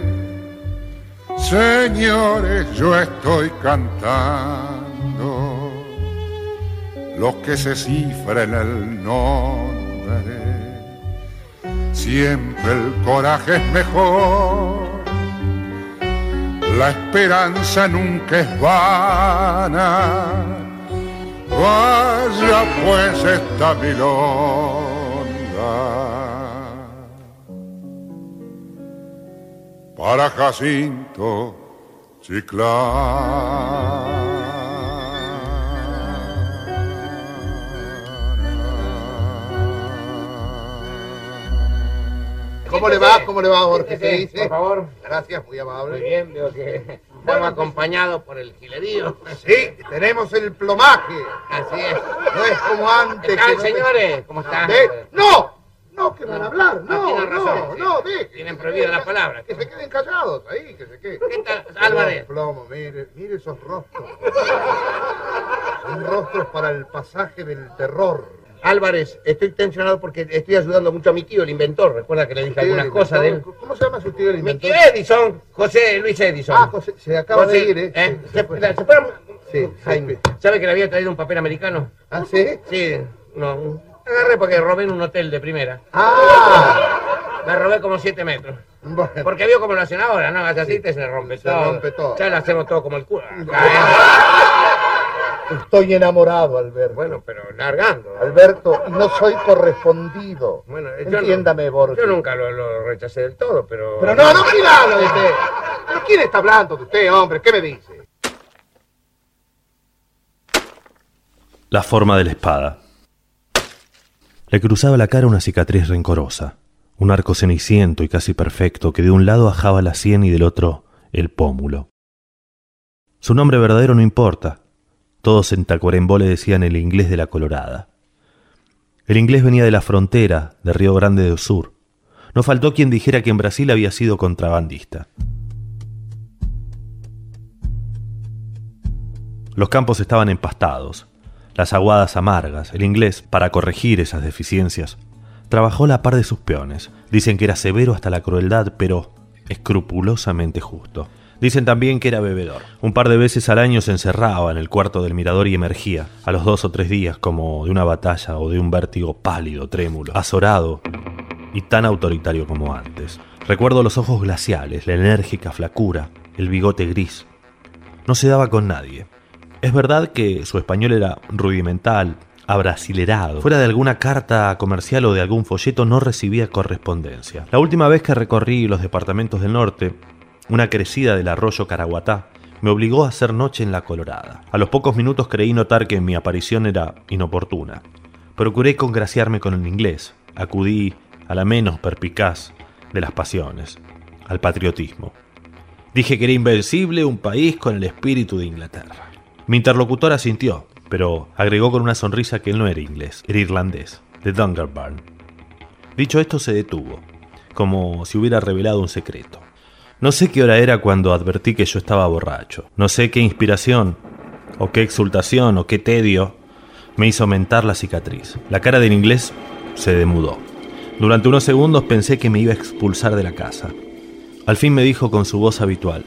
Señores, yo estoy cantando lo que se cifra en el nombre. Siempre el coraje es mejor, la esperanza nunca es vana. Vaya pues esta. Para Jacinto ¿Cómo le va? ¿Cómo le va, Borges? ¿Qué dice? Por favor. Gracias, muy amable. Muy bien, veo que estamos acompañados por el gilerío. Sí, tenemos el plomaje. Así es. No es como antes. ¿Qué tal, que no te- señores? ¿Cómo están? ¿Eh? ¡No! No, que van a hablar. No, No, tienen no, razón, sí. no, deje. Tienen prohibida la palabra. Que se queden callados ahí, que se queden. ¿Qué tal, Álvarez? Plomo, mire, mire esos rostros. Son rostros para el pasaje del terror. Álvarez, estoy tensionado porque estoy ayudando mucho a mi tío, el inventor. Recuerda que le dije algunas cosas de él. ¿Cómo se llama su tío el Mi inventor? tío Edison, José Luis Edison. Ah, José, se acaba José, de ir, ¿eh? ¿eh? Se ¿Se, fue. se? Sí, ¿Sabe que le había traído un papel americano? ¿Ah, sí? Sí, no. Agarré porque robé en un hotel de primera. Ah, Me robé como siete metros. bueno. Porque vio como lo hacen ahora, ¿no? Hace así te se rompe Se todo. rompe todo. Ya lo hacemos todo como el culo. Estoy enamorado, Alberto. Bueno, pero largando. Alberto, no soy correspondido. Bueno, yo no- Entiéndame, Borges. Yo nunca lo, lo rechacé del todo, pero... Pero no, no quiera hablar de usted. ¿Pero quién está hablando de usted, hombre? ¿Qué me dice? la forma de la espada. Le cruzaba la cara una cicatriz rencorosa, un arco ceniciento y casi perfecto que de un lado ajaba la sien y del otro el pómulo. Su nombre verdadero no importa. Todos en Tacuarembó le decían el inglés de la Colorada. El inglés venía de la frontera, de Río Grande do Sur. No faltó quien dijera que en Brasil había sido contrabandista. Los campos estaban empastados, las aguadas amargas. El inglés, para corregir esas deficiencias, trabajó la par de sus peones. Dicen que era severo hasta la crueldad, pero escrupulosamente justo. Dicen también que era bebedor. Un par de veces al año se encerraba en el cuarto del mirador y emergía, a los dos o tres días, como de una batalla o de un vértigo pálido, trémulo, azorado y tan autoritario como antes. Recuerdo los ojos glaciales, la enérgica flacura, el bigote gris. No se daba con nadie. Es verdad que su español era rudimental, abrasilerado. Fuera de alguna carta comercial o de algún folleto no recibía correspondencia. La última vez que recorrí los departamentos del norte, una crecida del arroyo Caraguatá me obligó a hacer noche en la Colorada. A los pocos minutos creí notar que mi aparición era inoportuna. Procuré congraciarme con el inglés. Acudí a la menos perpicaz de las pasiones, al patriotismo. Dije que era invencible un país con el espíritu de Inglaterra. Mi interlocutor asintió, pero agregó con una sonrisa que él no era inglés, era irlandés, de Dungarbarn. Dicho esto, se detuvo, como si hubiera revelado un secreto. No sé qué hora era cuando advertí que yo estaba borracho. No sé qué inspiración, o qué exultación, o qué tedio me hizo aumentar la cicatriz. La cara del inglés se demudó. Durante unos segundos pensé que me iba a expulsar de la casa. Al fin me dijo con su voz habitual,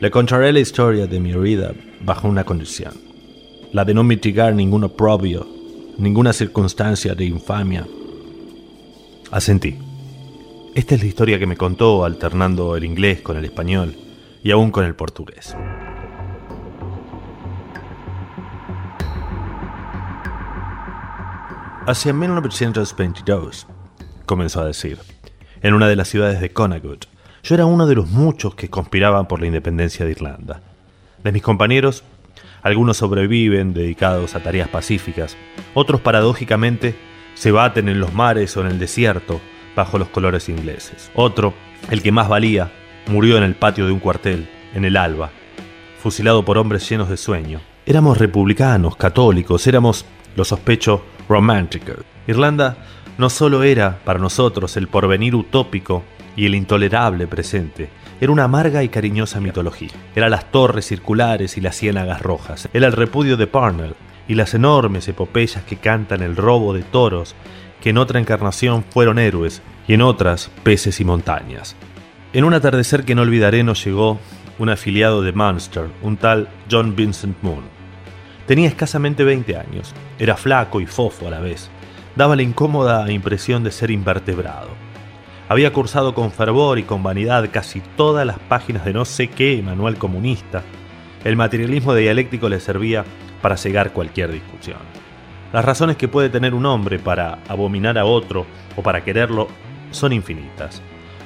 le contaré la historia de mi herida bajo una condición, la de no mitigar ningún oprobio, ninguna circunstancia de infamia. Asentí. Esta es la historia que me contó alternando el inglés con el español y aún con el portugués. Hacia 1922, comenzó a decir, en una de las ciudades de Connaught, yo era uno de los muchos que conspiraban por la independencia de Irlanda. De mis compañeros, algunos sobreviven dedicados a tareas pacíficas, otros paradójicamente se baten en los mares o en el desierto bajo los colores ingleses. Otro, el que más valía, murió en el patio de un cuartel, en el alba, fusilado por hombres llenos de sueño. Éramos republicanos, católicos, éramos, lo sospecho, románticos. Irlanda no solo era para nosotros el porvenir utópico y el intolerable presente, era una amarga y cariñosa mitología. Era las torres circulares y las ciénagas rojas, era el repudio de Parnell y las enormes epopeyas que cantan el robo de toros que en otra encarnación fueron héroes y en otras peces y montañas. En un atardecer que no olvidaré nos llegó un afiliado de Munster, un tal John Vincent Moon. Tenía escasamente 20 años, era flaco y fofo a la vez, daba la incómoda impresión de ser invertebrado. Había cursado con fervor y con vanidad casi todas las páginas de no sé qué manual comunista. El materialismo dialéctico le servía para cegar cualquier discusión. Las razones que puede tener un hombre para abominar a otro o para quererlo son infinitas.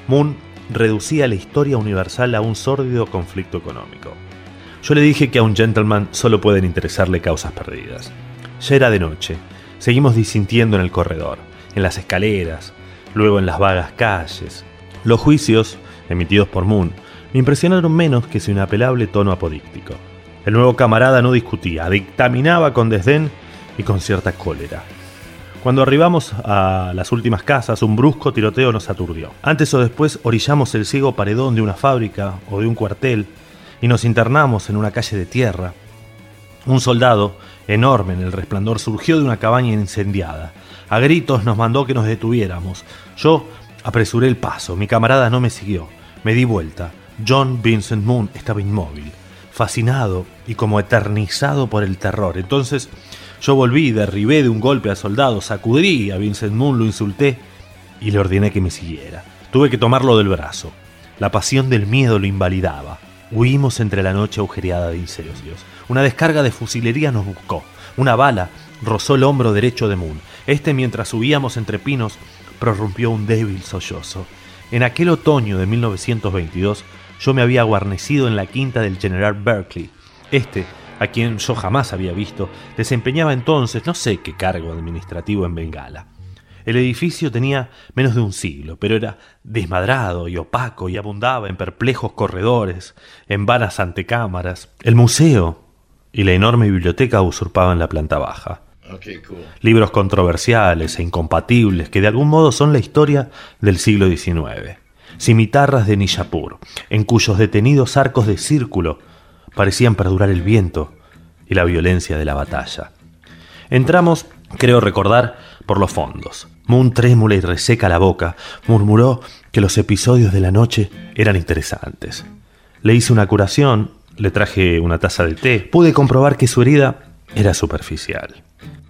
Moon reducía la historia universal a un sórdido conflicto económico. Yo le dije que a un gentleman solo pueden interesarle causas perdidas. Ya era de noche. Seguimos disintiendo en el corredor, en las escaleras, luego en las vagas calles. Los juicios, emitidos por Moon, me impresionaron menos que su inapelable tono apodíctico. El nuevo camarada no discutía, dictaminaba con desdén y con cierta cólera. Cuando arribamos a las últimas casas, un brusco tiroteo nos aturdió. Antes o después orillamos el ciego paredón de una fábrica o de un cuartel y nos internamos en una calle de tierra. Un soldado, enorme en el resplandor, surgió de una cabaña incendiada. A gritos nos mandó que nos detuviéramos. Yo apresuré el paso, mi camarada no me siguió. Me di vuelta. John Vincent Moon estaba inmóvil, fascinado y como eternizado por el terror. Entonces yo volví, derribé de un golpe al soldado, sacudí a Vincent Moon, lo insulté y le ordené que me siguiera. Tuve que tomarlo del brazo. La pasión del miedo lo invalidaba. Huimos entre la noche agujereada de incendios. Una descarga de fusilería nos buscó. Una bala rozó el hombro derecho de Moon. Este, mientras subíamos entre pinos, prorrumpió un débil sollozo. En aquel otoño de 1922, yo me había guarnecido en la quinta del general Berkeley. Este a quien yo jamás había visto, desempeñaba entonces no sé qué cargo administrativo en Bengala. El edificio tenía menos de un siglo, pero era desmadrado y opaco y abundaba en perplejos corredores, en vanas antecámaras. El museo y la enorme biblioteca usurpaban la planta baja. Libros controversiales e incompatibles que de algún modo son la historia del siglo XIX. Cimitarras de Nishapur, en cuyos detenidos arcos de círculo parecían perdurar el viento y la violencia de la batalla. Entramos, creo recordar, por los fondos. Moon, trémula y reseca la boca, murmuró que los episodios de la noche eran interesantes. Le hice una curación, le traje una taza de té, pude comprobar que su herida era superficial.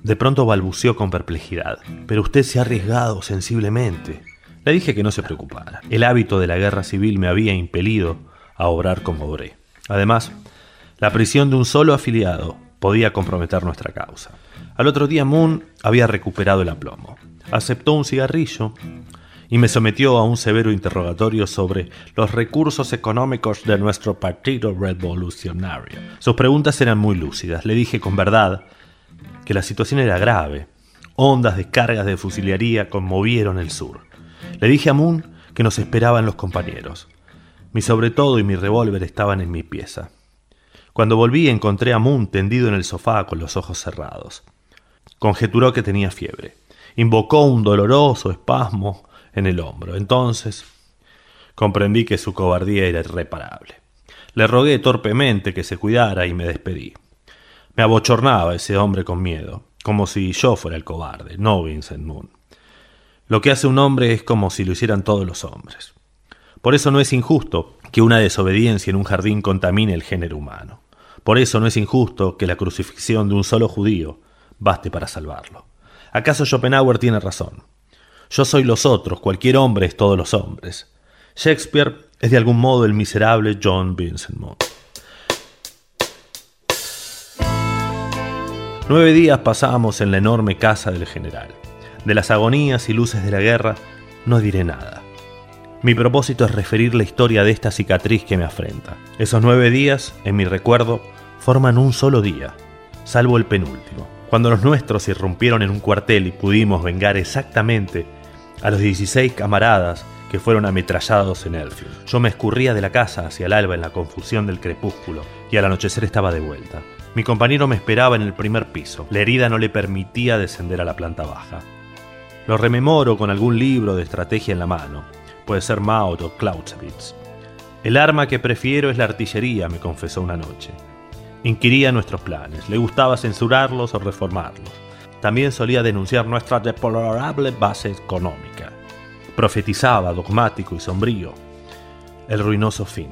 De pronto balbuceó con perplejidad. Pero usted se ha arriesgado sensiblemente. Le dije que no se preocupara. El hábito de la guerra civil me había impelido a obrar como obré. Además, la prisión de un solo afiliado podía comprometer nuestra causa. Al otro día Moon había recuperado el aplomo. Aceptó un cigarrillo y me sometió a un severo interrogatorio sobre los recursos económicos de nuestro partido revolucionario. Sus preguntas eran muy lúcidas. Le dije con verdad que la situación era grave. Ondas de cargas de fusilería conmovieron el sur. Le dije a Moon que nos esperaban los compañeros. Mi sobre todo y mi revólver estaban en mi pieza. Cuando volví encontré a Moon tendido en el sofá con los ojos cerrados. Conjeturó que tenía fiebre. Invocó un doloroso espasmo en el hombro. Entonces comprendí que su cobardía era irreparable. Le rogué torpemente que se cuidara y me despedí. Me abochornaba ese hombre con miedo, como si yo fuera el cobarde, no Vincent Moon. Lo que hace un hombre es como si lo hicieran todos los hombres. Por eso no es injusto que una desobediencia en un jardín contamine el género humano. Por eso no es injusto que la crucifixión de un solo judío baste para salvarlo. ¿Acaso Schopenhauer tiene razón? Yo soy los otros, cualquier hombre es todos los hombres. Shakespeare es de algún modo el miserable John Vincent Moon. Nueve días pasábamos en la enorme casa del general. De las agonías y luces de la guerra no diré nada. Mi propósito es referir la historia de esta cicatriz que me afrenta. Esos nueve días, en mi recuerdo, forman un solo día, salvo el penúltimo, cuando los nuestros irrumpieron en un cuartel y pudimos vengar exactamente a los 16 camaradas que fueron ametrallados en Elfield. Yo me escurría de la casa hacia el alba en la confusión del crepúsculo y al anochecer estaba de vuelta. Mi compañero me esperaba en el primer piso. La herida no le permitía descender a la planta baja. Lo rememoro con algún libro de estrategia en la mano. Puede ser Maud o Clausewitz. El arma que prefiero es la artillería, me confesó una noche. Inquiría nuestros planes, le gustaba censurarlos o reformarlos. También solía denunciar nuestra deplorable base económica. Profetizaba, dogmático y sombrío, el ruinoso fin.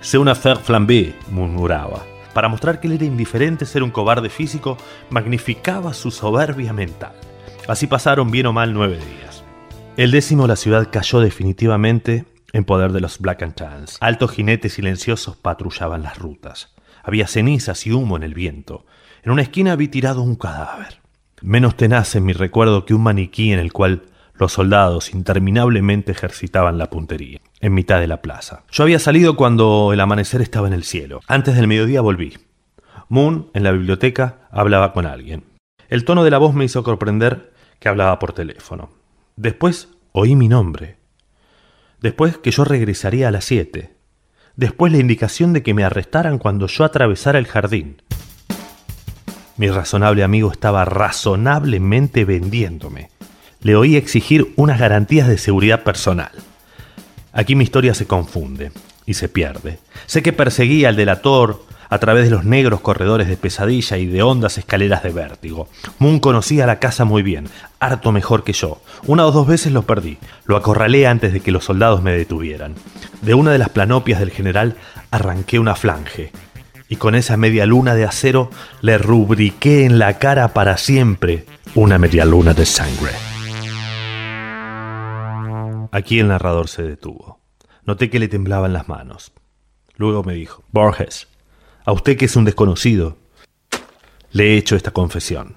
C'est una affaire flambée, murmuraba. Para mostrar que él era indiferente ser un cobarde físico, magnificaba su soberbia mental. Así pasaron bien o mal nueve días. El décimo la ciudad cayó definitivamente en poder de los Black and Tans. Altos jinetes silenciosos patrullaban las rutas. Había cenizas y humo en el viento. En una esquina vi tirado un cadáver. Menos tenaz en mi recuerdo que un maniquí en el cual los soldados interminablemente ejercitaban la puntería, en mitad de la plaza. Yo había salido cuando el amanecer estaba en el cielo. Antes del mediodía volví. Moon, en la biblioteca, hablaba con alguien. El tono de la voz me hizo comprender que hablaba por teléfono. Después oí mi nombre. Después que yo regresaría a las siete. Después la indicación de que me arrestaran cuando yo atravesara el jardín. Mi razonable amigo estaba razonablemente vendiéndome le oí exigir unas garantías de seguridad personal. Aquí mi historia se confunde y se pierde. Sé que perseguía al delator a través de los negros corredores de pesadilla y de hondas escaleras de vértigo. Moon conocía la casa muy bien, harto mejor que yo. Una o dos veces lo perdí. Lo acorralé antes de que los soldados me detuvieran. De una de las planopias del general arranqué una flange. Y con esa media luna de acero le rubriqué en la cara para siempre una media luna de sangre. Aquí el narrador se detuvo. Noté que le temblaban las manos. Luego me dijo, Borges, a usted que es un desconocido, le he hecho esta confesión.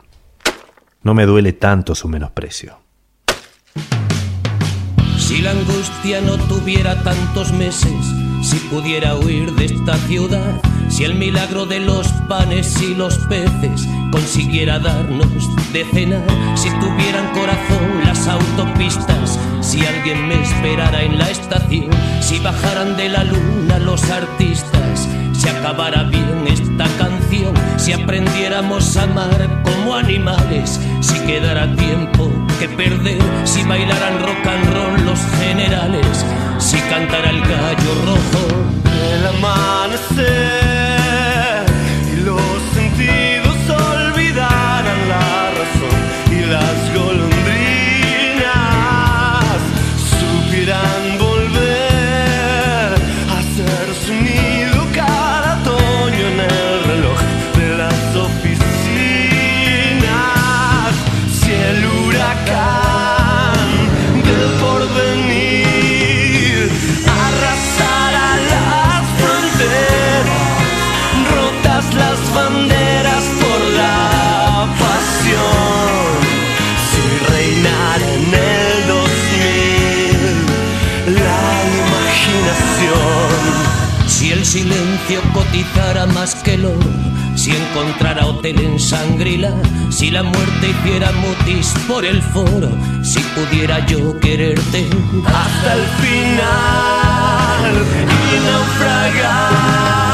No me duele tanto su menosprecio. Si la angustia no tuviera tantos meses, si pudiera huir de esta ciudad, si el milagro de los panes y los peces consiguiera darnos de cenar, si tuvieran corazón las autopistas, si alguien me esperara en la estación, si bajaran de la luna los artistas, si acabara bien esta canción, si aprendiéramos a amar como animales, si quedara tiempo que perder, si bailaran rock and roll los generales, si cantara el gallo rojo. El amanecer encontrara hotel en Sangrila, si la muerte hiciera mutis por el foro, si pudiera yo quererte hasta el final y naufragar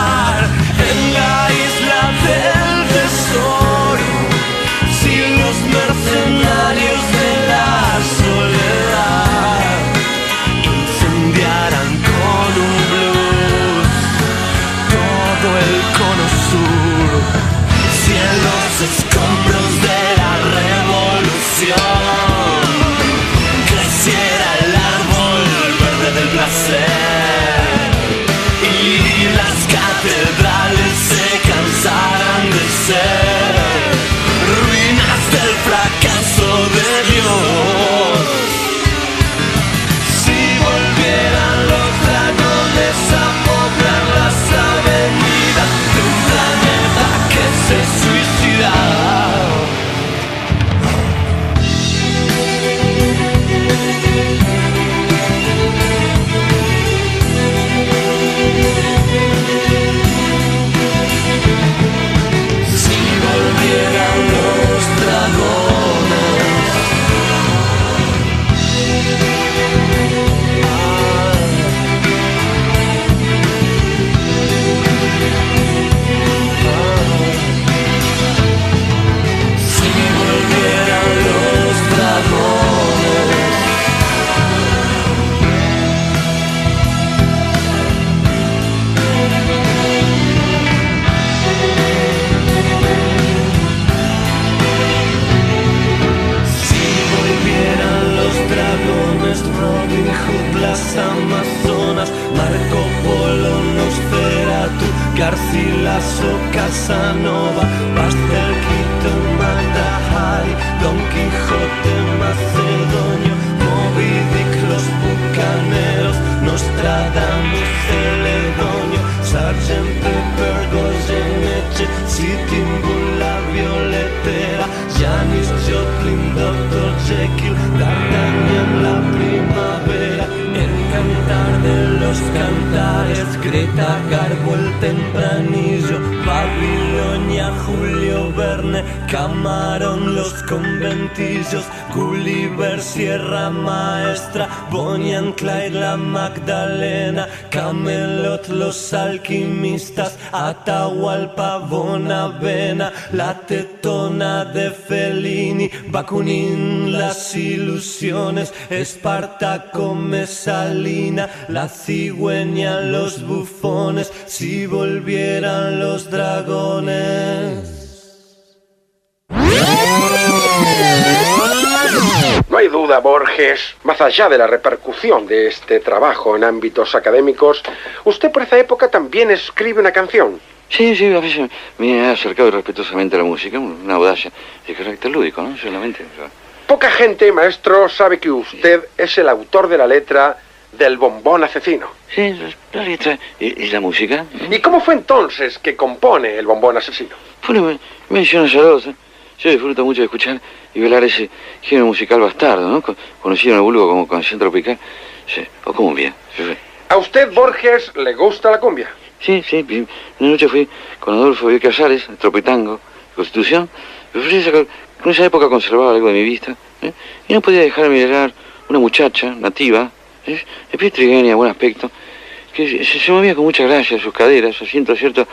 catedrales se cansaran de ser ruinas del fracaso de Dios. El tempranillo, Babilonia, Julio Verne, Camarón, los conventillos, Gulliver, Sierra Maestra, Bonnie and Clyde, la Magdalena, Camelot, los alquimistas, Atahualpa, Bonavena, la tetona de Fellini, Bakunin, las ilusiones, Espartaco, Mesalina, la cigüeña, los bufones, si volvieran los dragones. No hay duda, Borges, más allá de la repercusión de este trabajo en ámbitos académicos, usted por esa época también escribe una canción. Sí, sí, a veces me he acercado respetuosamente a la música, una audacia de carácter lúdico, ¿no? Solamente. Poca gente, maestro, sabe que usted es el autor de la letra del bombón asesino. Sí, la letra y, y la música. ¿Y cómo fue entonces que compone el bombón asesino? Bueno, mención azarosa. Yo disfruto mucho de escuchar y velar ese género musical bastardo, ¿no? Co- Conocido en el vulgo como canción tropical, sí, o como bien. sí, sí. ¿A usted, Borges, le gusta la cumbia? Sí, sí. Una noche fui con Adolfo Bioy Casares, Tropetango, Constitución. Me ofrecí sacar, en esa época conservaba algo de mi vista. ¿eh? Y no podía dejar de mirar una muchacha nativa, ¿eh? de piel trigueña, buen aspecto, que se, se movía con mucha gracia sus caderas, siento cierto,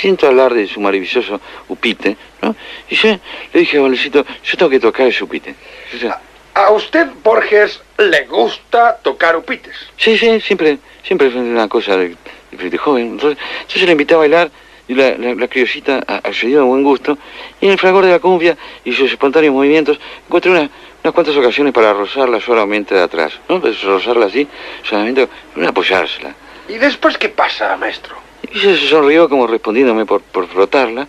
siento, hablar de su maravilloso upite, ¿no? Y yo le dije a Valecito, yo tengo que tocar ese upite. O sea, ¿A usted, Borges, le gusta tocar upites? Sí, sí, siempre, siempre fue una cosa de, de joven. Entonces, yo se la invité a bailar y la, la, la criollita accedió a buen gusto. Y en el fragor de la cumbia y sus espontáneos movimientos encontré una- unas cuantas ocasiones para rozarla suavemente de atrás. ¿no? Pues rozarla así, solamente apoyársela. ¿Y después qué pasa, maestro? Y ella se sonrió como respondiéndome por, por frotarla.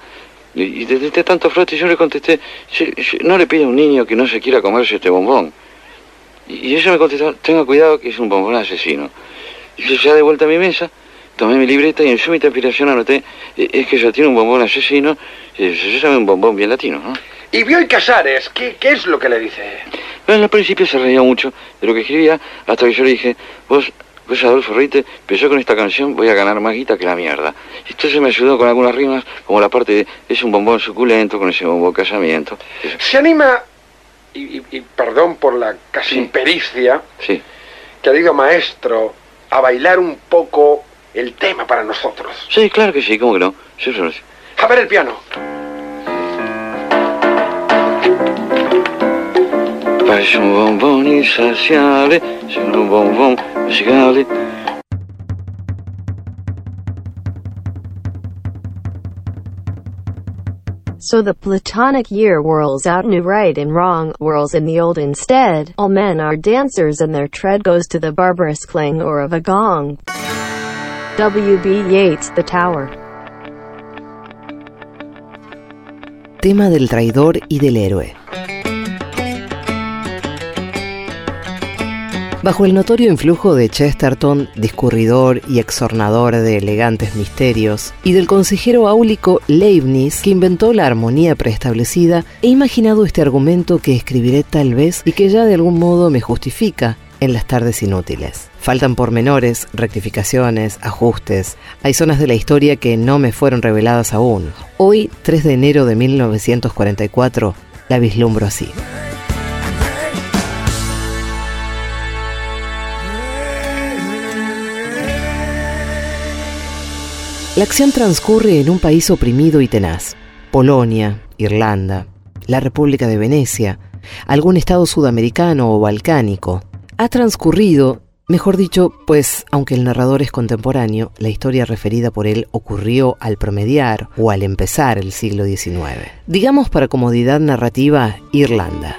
Y, desde de tanto frote yo le contesté, "Sí, sí, no le pida a un niño que no se quiera comerse este bombón. Y, y ella me contestó, tenga cuidado que es un bombón asesino. Y yo ya de vuelta a mi mesa, tomé mi libreta y en súbita inspiración anoté, "Eh, es que ella tiene un bombón asesino, eh, se sabe un bombón bien latino, ¿no? ¿Y Bioy Casares, qué, qué es lo que le dice? Pero al principio se reía mucho de lo que escribía, hasta que yo le dije, vos, vos Adolfo Reite, pero yo con esta canción voy a ganar más guita que la mierda. Y entonces me ayudó con algunas rimas, como la parte de, es un bombón suculento con ese bombón casamiento. Se anima, y, y- y perdón por la casi impericia, Sí. querido maestro, a bailar un poco el tema para nosotros. Sí, claro que sí, ¿cómo que no? Sí, sí, sí. A ver el piano. Parece un bombón insaciable, es un bombón musicale. So the Platonic year whirls out new right and wrong whirls in the old instead. All men are dancers and their tread goes to the barbarous clang or of a gong. W.B. Yeats, The Tower. Tema del traidor y del héroe. Bajo el notorio influjo de Chesterton, discurridor y exornador de elegantes misterios, y del consejero áulico Leibniz, que inventó la armonía preestablecida, he imaginado este argumento que escribiré tal vez y que ya de algún modo me justifica en las tardes inútiles. Faltan pormenores, rectificaciones, ajustes. Hay zonas de la historia que no me fueron reveladas aún. Hoy, 3 de enero de 1944, la vislumbro así. La acción transcurre en un país oprimido y tenaz. Polonia, Irlanda, la República de Venecia, algún estado sudamericano o balcánico. Ha transcurrido, mejor dicho, pues aunque el narrador es contemporáneo, la historia referida por él ocurrió al promediar o al empezar el siglo XIX. Digamos para comodidad narrativa, Irlanda.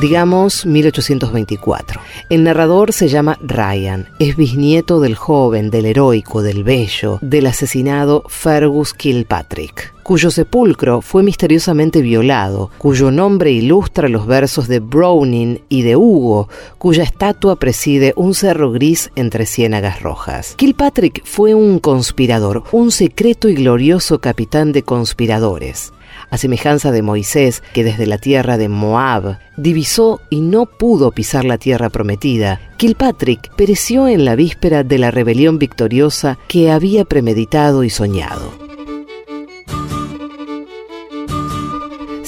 Digamos 1824. El narrador se llama Ryan, es bisnieto del joven, del heroico, del bello, del asesinado Fergus Kilpatrick, cuyo sepulcro fue misteriosamente violado, cuyo nombre ilustra los versos de Browning y de Hugo, cuya estatua preside un cerro gris entre ciénagas rojas. Kilpatrick fue un conspirador, un secreto y glorioso capitán de conspiradores a semejanza de Moisés, que desde la tierra de Moab divisó y no pudo pisar la tierra prometida, Kilpatrick pereció en la víspera de la rebelión victoriosa que había premeditado y soñado.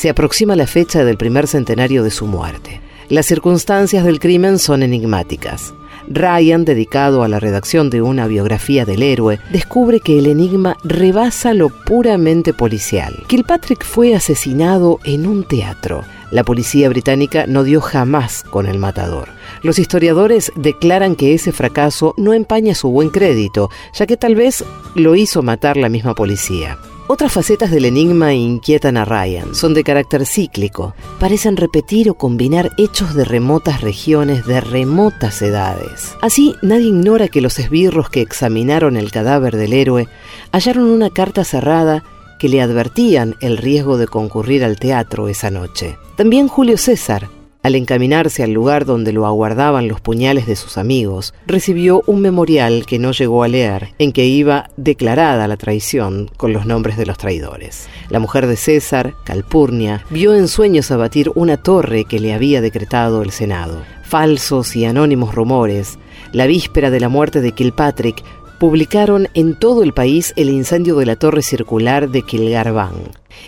Se aproxima la fecha del primer centenario de su muerte. Las circunstancias del crimen son enigmáticas. Ryan, dedicado a la redacción de una biografía del héroe, descubre que el enigma rebasa lo puramente policial. Kilpatrick fue asesinado en un teatro. La policía británica no dio jamás con el matador. Los historiadores declaran que ese fracaso no empaña su buen crédito, ya que tal vez lo hizo matar la misma policía. Otras facetas del enigma inquietan a Ryan. Son de carácter cíclico. Parecen repetir o combinar hechos de remotas regiones, de remotas edades. Así, nadie ignora que los esbirros que examinaron el cadáver del héroe hallaron una carta cerrada que le advertían el riesgo de concurrir al teatro esa noche. También Julio César, Al encaminarse al lugar donde lo aguardaban los puñales de sus amigos, recibió un memorial que no llegó a leer, en que iba declarada la traición con los nombres de los traidores. La mujer de César, Calpurnia, vio en sueños abatir una torre que le había decretado el Senado. Falsos y anónimos rumores, la víspera de la muerte de Kilpatrick, publicaron en todo el país el incendio de la torre circular de Kilgarvan,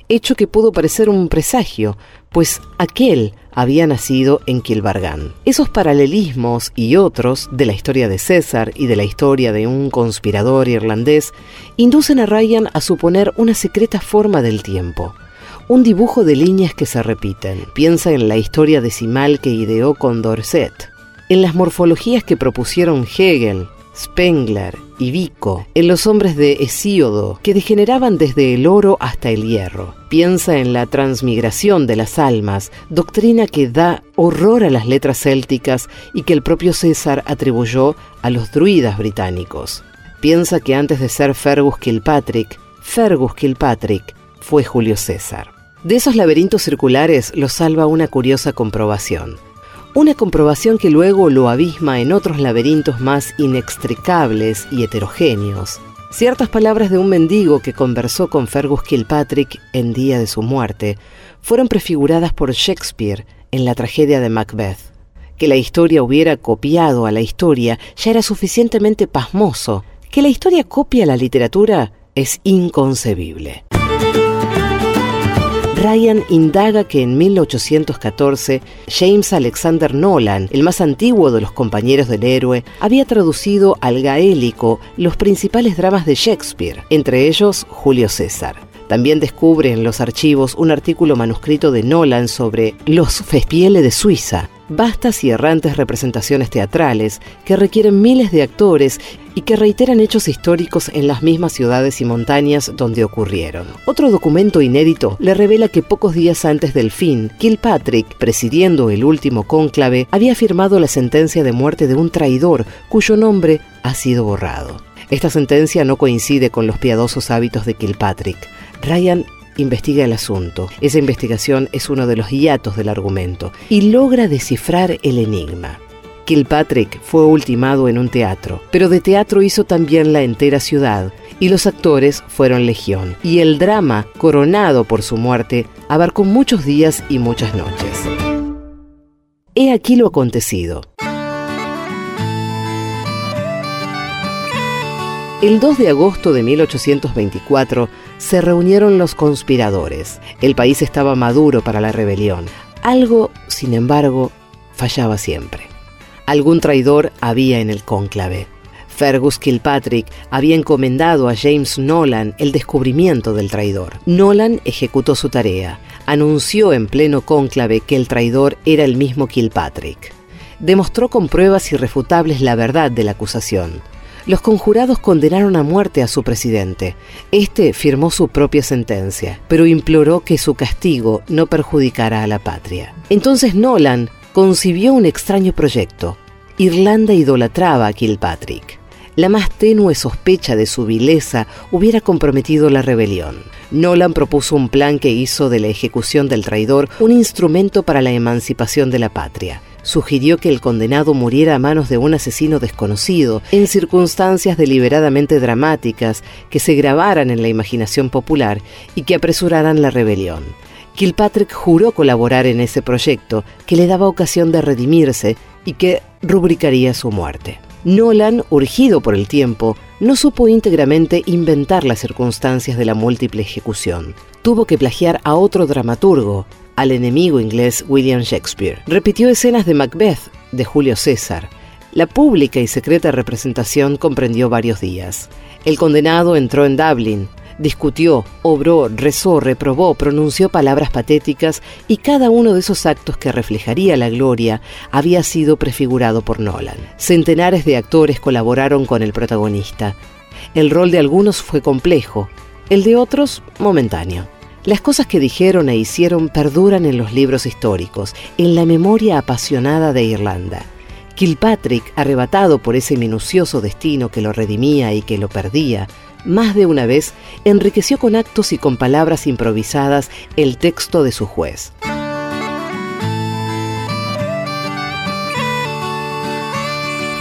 hecho que pudo parecer un presagio, pues aquel había nacido en Kilbargan. Esos paralelismos y otros de la historia de César y de la historia de un conspirador irlandés inducen a Ryan a suponer una secreta forma del tiempo. Un dibujo de líneas que se repiten. Piensa en la historia decimal que ideó Condorcet, en las morfologías que propusieron Hegel, Spengler y Vico, en los hombres de Hesíodo, que degeneraban desde el oro hasta el hierro. Piensa en la transmigración de las almas, doctrina que da horror a las letras célticas y que el propio César atribuyó a los druidas británicos. Piensa que antes de ser Fergus Kilpatrick, Fergus Kilpatrick fue Julio César. De esos laberintos circulares lo salva una curiosa comprobación. Una comprobación que luego lo abisma en otros laberintos más inextricables y heterogéneos. Ciertas palabras de un mendigo que conversó con Fergus Kilpatrick en día de su muerte fueron prefiguradas por Shakespeare en la tragedia de Macbeth. Que la historia hubiera copiado a la historia ya era suficientemente pasmoso. Que la historia copie a la literatura es inconcebible. Ryan indaga que en 1814 James Alexander Nolan, el más antiguo de los compañeros del héroe, había traducido al gaélico los principales dramas de Shakespeare, entre ellos Julio César. También descubre en los archivos un artículo manuscrito de Nolan sobre los Festspiele de Suiza, vastas y errantes representaciones teatrales que requieren miles de actores y que reiteran hechos históricos en las mismas ciudades y montañas donde ocurrieron. Otro documento inédito le revela que pocos días antes del fin, Kilpatrick, presidiendo el último cónclave, había firmado la sentencia de muerte de un traidor cuyo nombre ha sido borrado. Esta sentencia no coincide con los piadosos hábitos de Kilpatrick. Ryan investiga el asunto. Esa investigación es uno de los hiatos del argumento y logra descifrar el enigma. Kilpatrick fue ultimado en un teatro, pero de teatro hizo también la entera ciudad, y los actores fueron legión, y el drama, coronado por su muerte, abarcó muchos días y muchas noches. He aquí lo acontecido. El 2 de agosto de 1824 se reunieron los conspiradores. El país estaba maduro para la rebelión. Algo, sin embargo, fallaba siempre. Algún traidor había en el cónclave. Fergus Kilpatrick había encomendado a James Nolan el descubrimiento del traidor. Nolan ejecutó su tarea. Anunció en pleno cónclave que el traidor era el mismo Kilpatrick. Demostró con pruebas irrefutables la verdad de la acusación los conjurados condenaron a muerte a su presidente. Este firmó su propia sentencia, pero imploró que su castigo no perjudicara a la patria. Entonces Nolan concibió un extraño proyecto. Irlanda idolatraba a Kilpatrick. La más tenue sospecha de su vileza hubiera comprometido la rebelión. Nolan propuso un plan que hizo de la ejecución del traidor un instrumento para la emancipación de la patria sugirió que el condenado muriera a manos de un asesino desconocido, en circunstancias deliberadamente dramáticas que se grabaran en la imaginación popular y que apresuraran la rebelión. Kilpatrick juró colaborar en ese proyecto que le daba ocasión de redimirse y que rubricaría su muerte. Nolan, urgido por el tiempo, no supo íntegramente inventar las circunstancias de la múltiple ejecución. Tuvo que plagiar a otro dramaturgo, al enemigo inglés William Shakespeare. Repitió escenas de Macbeth de Julio César. La pública y secreta representación comprendió varios días. El condenado entró en Dublín, discutió, obró, rezó, reprobó, pronunció palabras patéticas y cada uno de esos actos que reflejaría la gloria había sido prefigurado por Nolan. Centenares de actores colaboraron con el protagonista. El rol de algunos fue complejo, el de otros momentáneo. Las cosas que dijeron e hicieron perduran en los libros históricos, en la memoria apasionada de Irlanda. Kilpatrick, arrebatado por ese minucioso destino que lo redimía y que lo perdía, más de una vez enriqueció con actos y con palabras improvisadas el texto de su juez.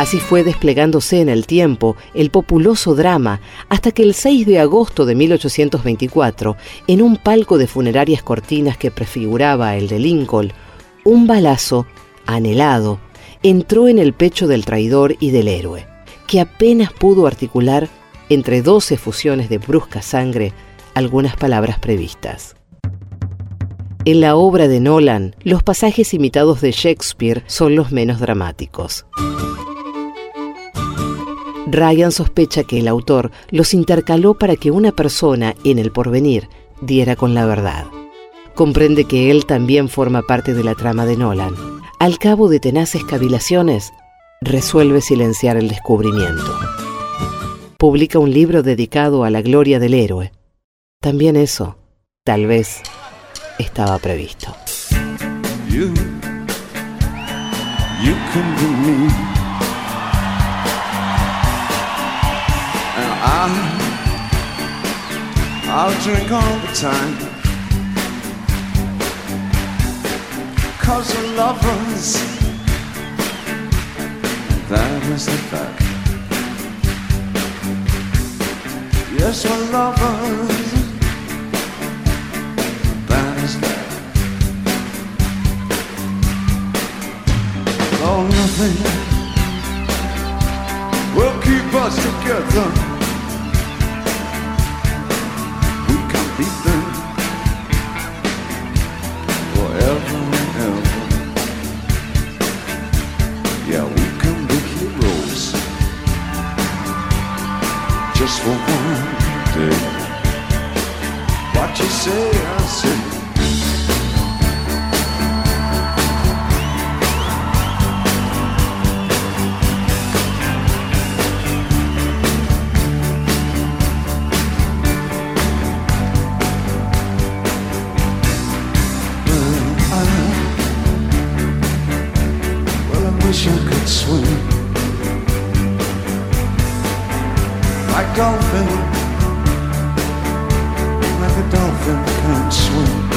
Así fue desplegándose en el tiempo el populoso drama hasta que el 6 de agosto de 1824, en un palco de funerarias cortinas que prefiguraba el de Lincoln, un balazo, anhelado, entró en el pecho del traidor y del héroe, que apenas pudo articular, entre dos efusiones de brusca sangre, algunas palabras previstas. En la obra de Nolan, los pasajes imitados de Shakespeare son los menos dramáticos. Ryan sospecha que el autor los intercaló para que una persona en el porvenir diera con la verdad. Comprende que él también forma parte de la trama de Nolan. Al cabo de tenaces cavilaciones, resuelve silenciar el descubrimiento. Publica un libro dedicado a la gloria del héroe. También eso, tal vez, estaba previsto. I, I'll drink all the time. Cause we're lovers. That is the fact. Yes, we're lovers. That is that. Oh, nothing will keep us together. Just for one day. What you say, I say. Dolphin, like a dolphin can swim.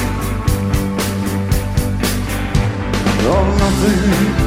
Oh, nothing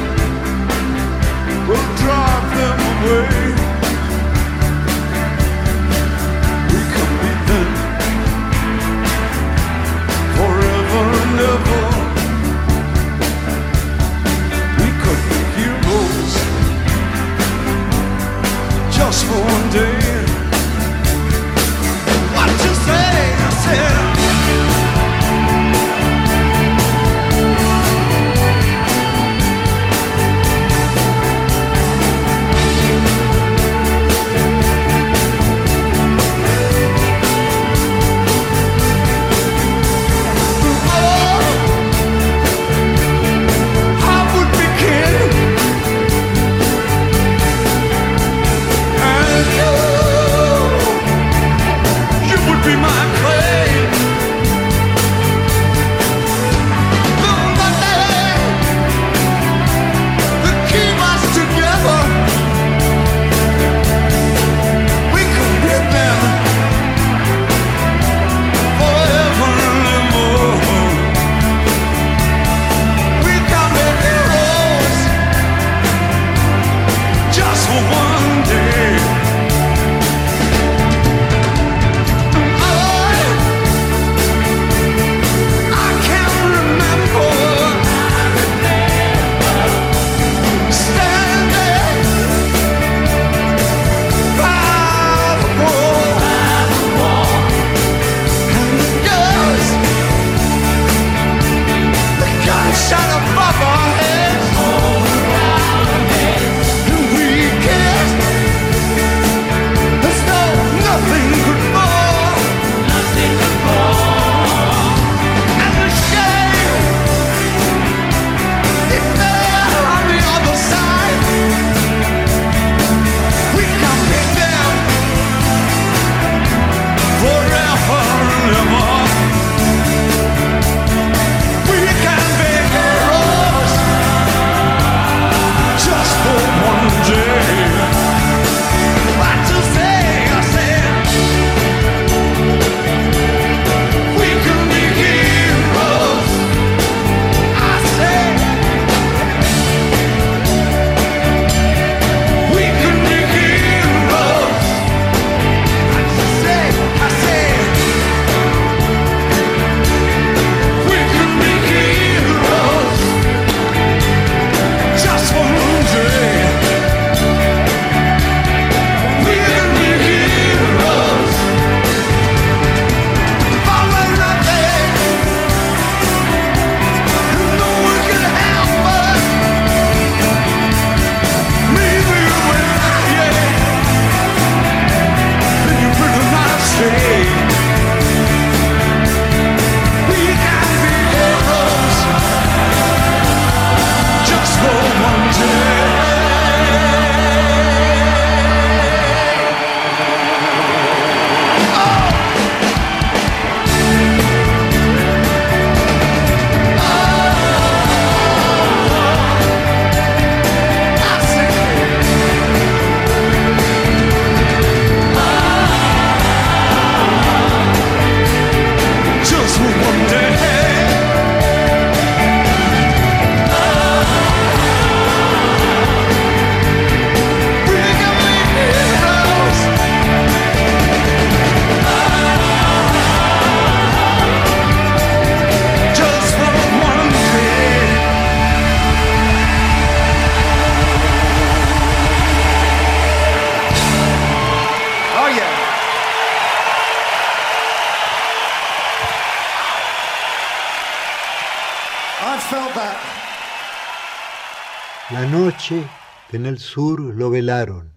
en el sur lo velaron,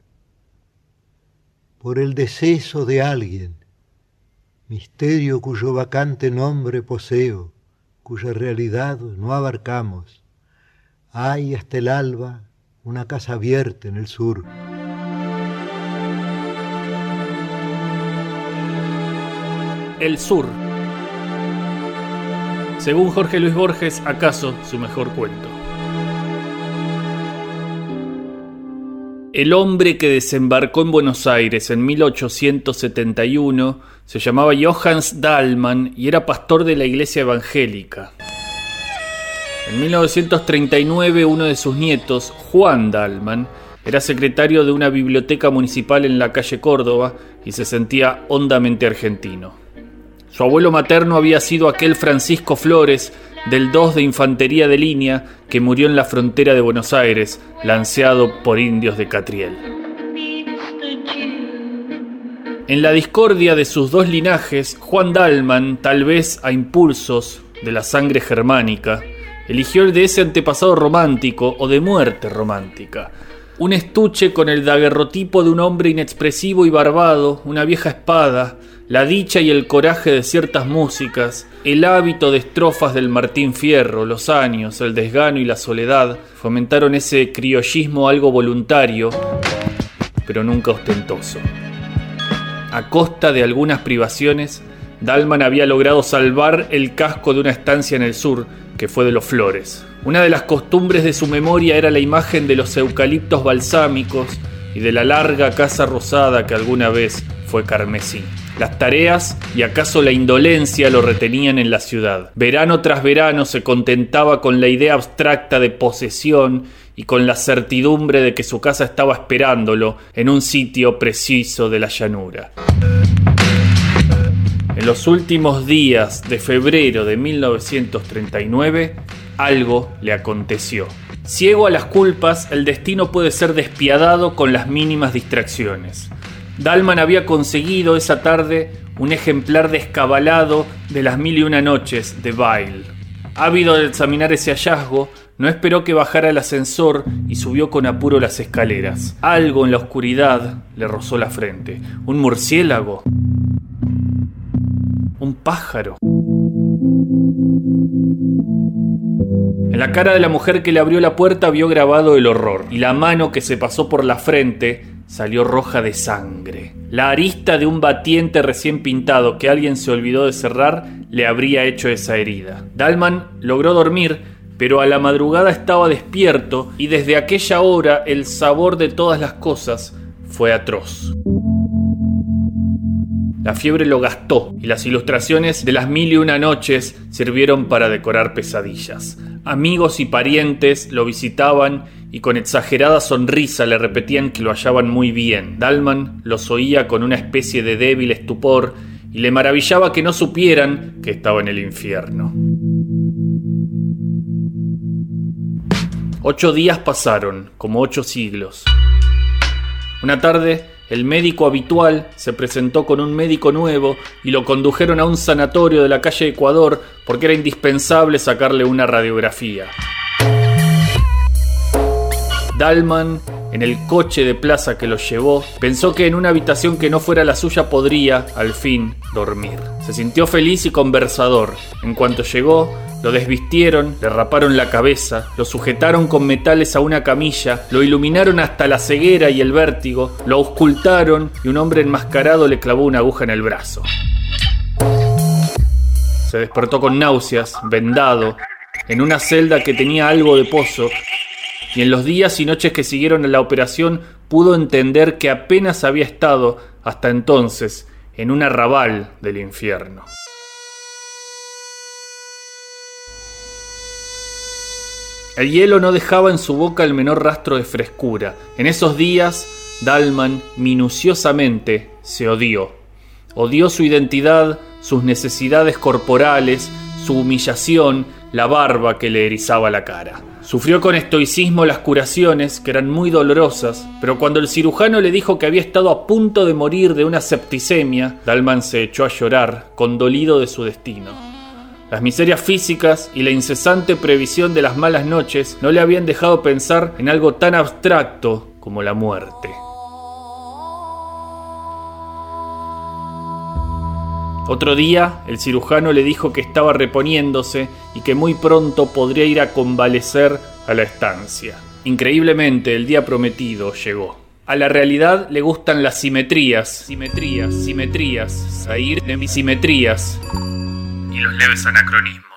por el deceso de alguien, misterio cuyo vacante nombre poseo, cuya realidad no abarcamos. Hay hasta el alba una casa abierta en el sur. El Sur. Según Jorge Luis Borges, acaso su mejor cuento. El hombre que desembarcó en Buenos Aires en 1871 se llamaba Johannes Dahlmann y era pastor de la iglesia evangélica. En 1939 uno de sus nietos, Juan Dahlmann, era secretario de una biblioteca municipal en la calle Córdoba y se sentía hondamente argentino. Su abuelo materno había sido aquel Francisco Flores del 2 de Infantería de Línea que murió en la frontera de Buenos Aires, lanceado por indios de Catriel. En la discordia de sus dos linajes, Juan Dalman, tal vez a impulsos de la sangre germánica, eligió el de ese antepasado romántico o de muerte romántica. Un estuche con el daguerrotipo de un hombre inexpresivo y barbado, una vieja espada, la dicha y el coraje de ciertas músicas, el hábito de estrofas del Martín Fierro, los años, el desgano y la soledad fomentaron ese criollismo algo voluntario, pero nunca ostentoso. A costa de algunas privaciones, Dalman había logrado salvar el casco de una estancia en el sur, que fue de los Flores. Una de las costumbres de su memoria era la imagen de los eucaliptos balsámicos y de la larga casa rosada que alguna vez fue carmesí. Las tareas y acaso la indolencia lo retenían en la ciudad. Verano tras verano se contentaba con la idea abstracta de posesión y con la certidumbre de que su casa estaba esperándolo en un sitio preciso de la llanura. En los últimos días de febrero de 1939, algo le aconteció. Ciego a las culpas, el destino puede ser despiadado con las mínimas distracciones. Dalman había conseguido esa tarde un ejemplar descabalado de las mil y una noches de Bail. Ávido de examinar ese hallazgo, no esperó que bajara el ascensor y subió con apuro las escaleras. Algo en la oscuridad le rozó la frente. ¿Un murciélago? ¿Un pájaro? En la cara de la mujer que le abrió la puerta vio grabado el horror, y la mano que se pasó por la frente salió roja de sangre. La arista de un batiente recién pintado que alguien se olvidó de cerrar le habría hecho esa herida. Dalman logró dormir, pero a la madrugada estaba despierto y desde aquella hora el sabor de todas las cosas fue atroz. La fiebre lo gastó y las ilustraciones de las mil y una noches sirvieron para decorar pesadillas. Amigos y parientes lo visitaban y con exagerada sonrisa le repetían que lo hallaban muy bien. Dalman los oía con una especie de débil estupor y le maravillaba que no supieran que estaba en el infierno. Ocho días pasaron, como ocho siglos. Una tarde, el médico habitual se presentó con un médico nuevo y lo condujeron a un sanatorio de la calle Ecuador porque era indispensable sacarle una radiografía. Dalman, en el coche de plaza que los llevó, pensó que en una habitación que no fuera la suya podría, al fin, dormir. Se sintió feliz y conversador. En cuanto llegó, lo desvistieron, le raparon la cabeza, lo sujetaron con metales a una camilla, lo iluminaron hasta la ceguera y el vértigo, lo auscultaron y un hombre enmascarado le clavó una aguja en el brazo. Se despertó con náuseas, vendado, en una celda que tenía algo de pozo y en los días y noches que siguieron a la operación pudo entender que apenas había estado hasta entonces en un arrabal del infierno. El hielo no dejaba en su boca el menor rastro de frescura. En esos días, Dalman minuciosamente se odió. Odió su identidad, sus necesidades corporales, su humillación, la barba que le erizaba la cara. Sufrió con estoicismo las curaciones, que eran muy dolorosas, pero cuando el cirujano le dijo que había estado a punto de morir de una septicemia, Dalman se echó a llorar, condolido de su destino. Las miserias físicas y la incesante previsión de las malas noches no le habían dejado pensar en algo tan abstracto como la muerte. Otro día, el cirujano le dijo que estaba reponiéndose y que muy pronto podría ir a convalecer a la estancia. Increíblemente, el día prometido llegó. A la realidad le gustan las simetrías, simetrías, simetrías, salir de mis simetrías y los leves anacronismos.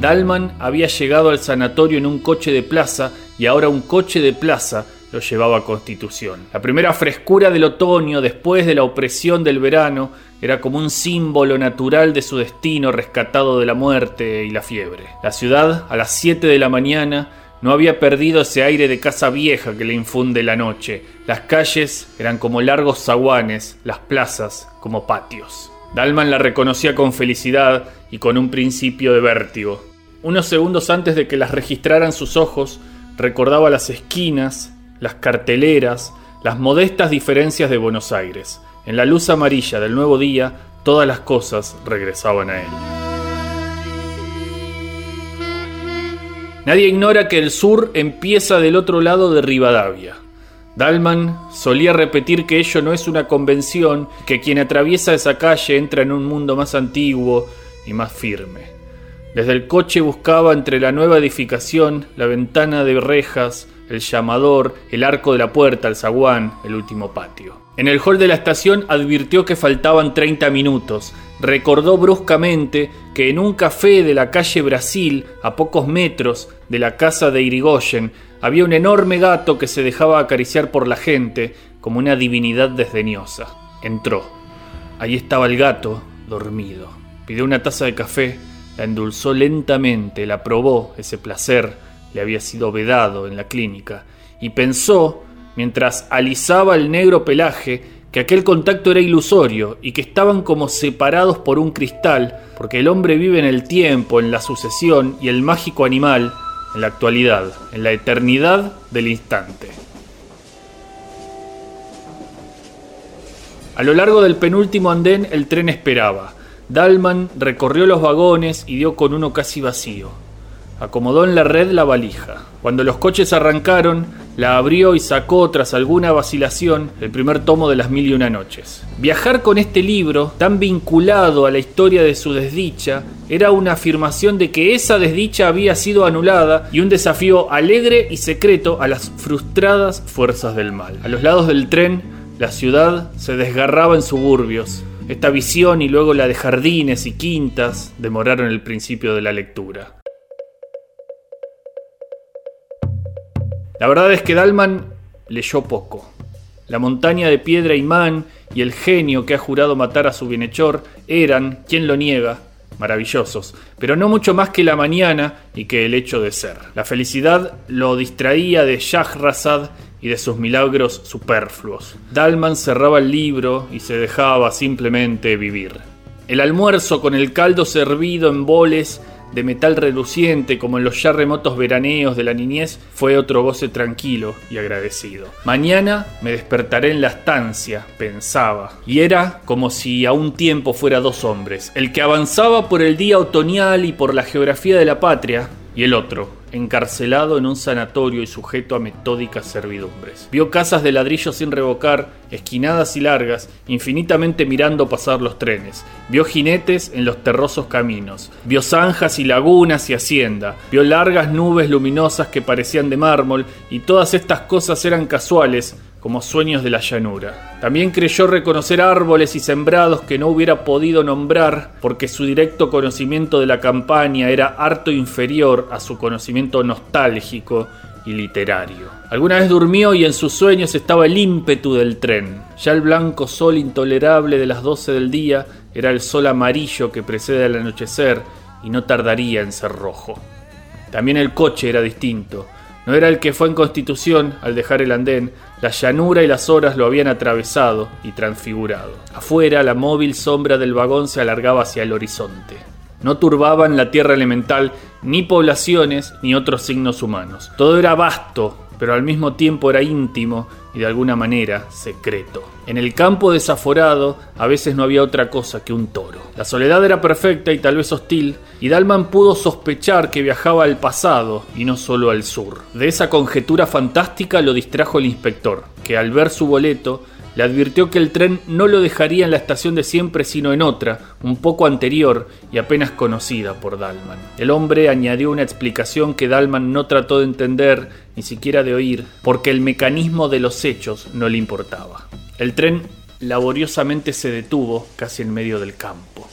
Dalman había llegado al sanatorio en un coche de plaza y ahora un coche de plaza lo llevaba a Constitución. La primera frescura del otoño, después de la opresión del verano, era como un símbolo natural de su destino rescatado de la muerte y la fiebre. La ciudad, a las 7 de la mañana, no había perdido ese aire de casa vieja que le infunde la noche. Las calles eran como largos zaguanes, las plazas como patios. Dalman la reconocía con felicidad y con un principio de vértigo. Unos segundos antes de que las registraran sus ojos, recordaba las esquinas, las carteleras, las modestas diferencias de Buenos Aires. En la luz amarilla del nuevo día, todas las cosas regresaban a él. Nadie ignora que el sur empieza del otro lado de Rivadavia. Dalman solía repetir que ello no es una convención, que quien atraviesa esa calle entra en un mundo más antiguo y más firme. Desde el coche buscaba entre la nueva edificación, la ventana de rejas, el llamador, el arco de la puerta, el zaguán, el último patio. En el hall de la estación advirtió que faltaban 30 minutos. Recordó bruscamente que en un café de la calle Brasil, a pocos metros de la casa de Irigoyen, había un enorme gato que se dejaba acariciar por la gente como una divinidad desdeñosa. Entró. Allí estaba el gato, dormido. Pidió una taza de café, la endulzó lentamente, la probó, ese placer le había sido vedado en la clínica, y pensó, mientras alisaba el negro pelaje, que aquel contacto era ilusorio y que estaban como separados por un cristal, porque el hombre vive en el tiempo, en la sucesión, y el mágico animal en la actualidad, en la eternidad del instante. A lo largo del penúltimo andén el tren esperaba. Dalman recorrió los vagones y dio con uno casi vacío. Acomodó en la red la valija. Cuando los coches arrancaron, la abrió y sacó, tras alguna vacilación, el primer tomo de Las Mil y Una Noches. Viajar con este libro, tan vinculado a la historia de su desdicha, era una afirmación de que esa desdicha había sido anulada y un desafío alegre y secreto a las frustradas fuerzas del mal. A los lados del tren, la ciudad se desgarraba en suburbios. Esta visión y luego la de jardines y quintas demoraron el principio de la lectura. La verdad es que Dalman leyó poco. La montaña de piedra imán y el genio que ha jurado matar a su bienhechor eran, quien lo niega, maravillosos, pero no mucho más que la mañana y que el hecho de ser. La felicidad lo distraía de Shahrazad y de sus milagros superfluos. Dalman cerraba el libro y se dejaba simplemente vivir. El almuerzo con el caldo servido en boles de metal reluciente como en los ya remotos veraneos de la niñez, fue otro goce tranquilo y agradecido. Mañana me despertaré en la estancia, pensaba, y era como si a un tiempo fuera dos hombres, el que avanzaba por el día otoñal y por la geografía de la patria, y el otro, encarcelado en un sanatorio y sujeto a metódicas servidumbres. Vio casas de ladrillo sin revocar, esquinadas y largas, infinitamente mirando pasar los trenes. Vio jinetes en los terrosos caminos. Vio zanjas y lagunas y hacienda. Vio largas nubes luminosas que parecían de mármol y todas estas cosas eran casuales, como sueños de la llanura. También creyó reconocer árboles y sembrados que no hubiera podido nombrar porque su directo conocimiento de la campaña era harto inferior a su conocimiento nostálgico y literario. Alguna vez durmió y en sus sueños estaba el ímpetu del tren. Ya el blanco sol intolerable de las 12 del día era el sol amarillo que precede al anochecer y no tardaría en ser rojo. También el coche era distinto. No era el que fue en Constitución al dejar el andén, la llanura y las horas lo habían atravesado y transfigurado. Afuera, la móvil sombra del vagón se alargaba hacia el horizonte. No turbaban la tierra elemental ni poblaciones ni otros signos humanos. Todo era vasto, pero al mismo tiempo era íntimo y de alguna manera secreto. En el campo desaforado a veces no había otra cosa que un toro. La soledad era perfecta y tal vez hostil, y Dalman pudo sospechar que viajaba al pasado y no solo al sur. De esa conjetura fantástica lo distrajo el inspector, que al ver su boleto le advirtió que el tren no lo dejaría en la estación de siempre sino en otra, un poco anterior y apenas conocida por Dalman. El hombre añadió una explicación que Dalman no trató de entender, ni siquiera de oír, porque el mecanismo de los hechos no le importaba. El tren laboriosamente se detuvo casi en medio del campo.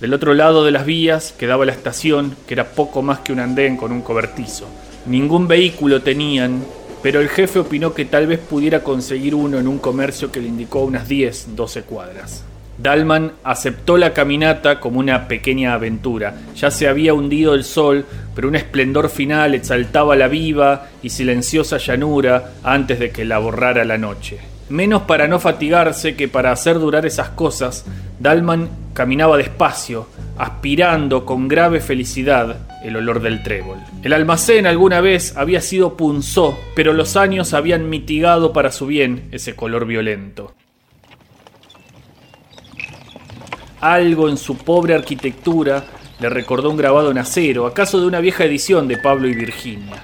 Del otro lado de las vías quedaba la estación, que era poco más que un andén con un cobertizo. Ningún vehículo tenían pero el jefe opinó que tal vez pudiera conseguir uno en un comercio que le indicó unas 10, 12 cuadras. Dalman aceptó la caminata como una pequeña aventura. Ya se había hundido el sol, pero un esplendor final exaltaba la viva y silenciosa llanura antes de que la borrara la noche. Menos para no fatigarse que para hacer durar esas cosas, Dalman caminaba despacio, aspirando con grave felicidad el olor del trébol. El almacén alguna vez había sido punzó, pero los años habían mitigado para su bien ese color violento. Algo en su pobre arquitectura le recordó un grabado en acero, acaso de una vieja edición de Pablo y Virginia.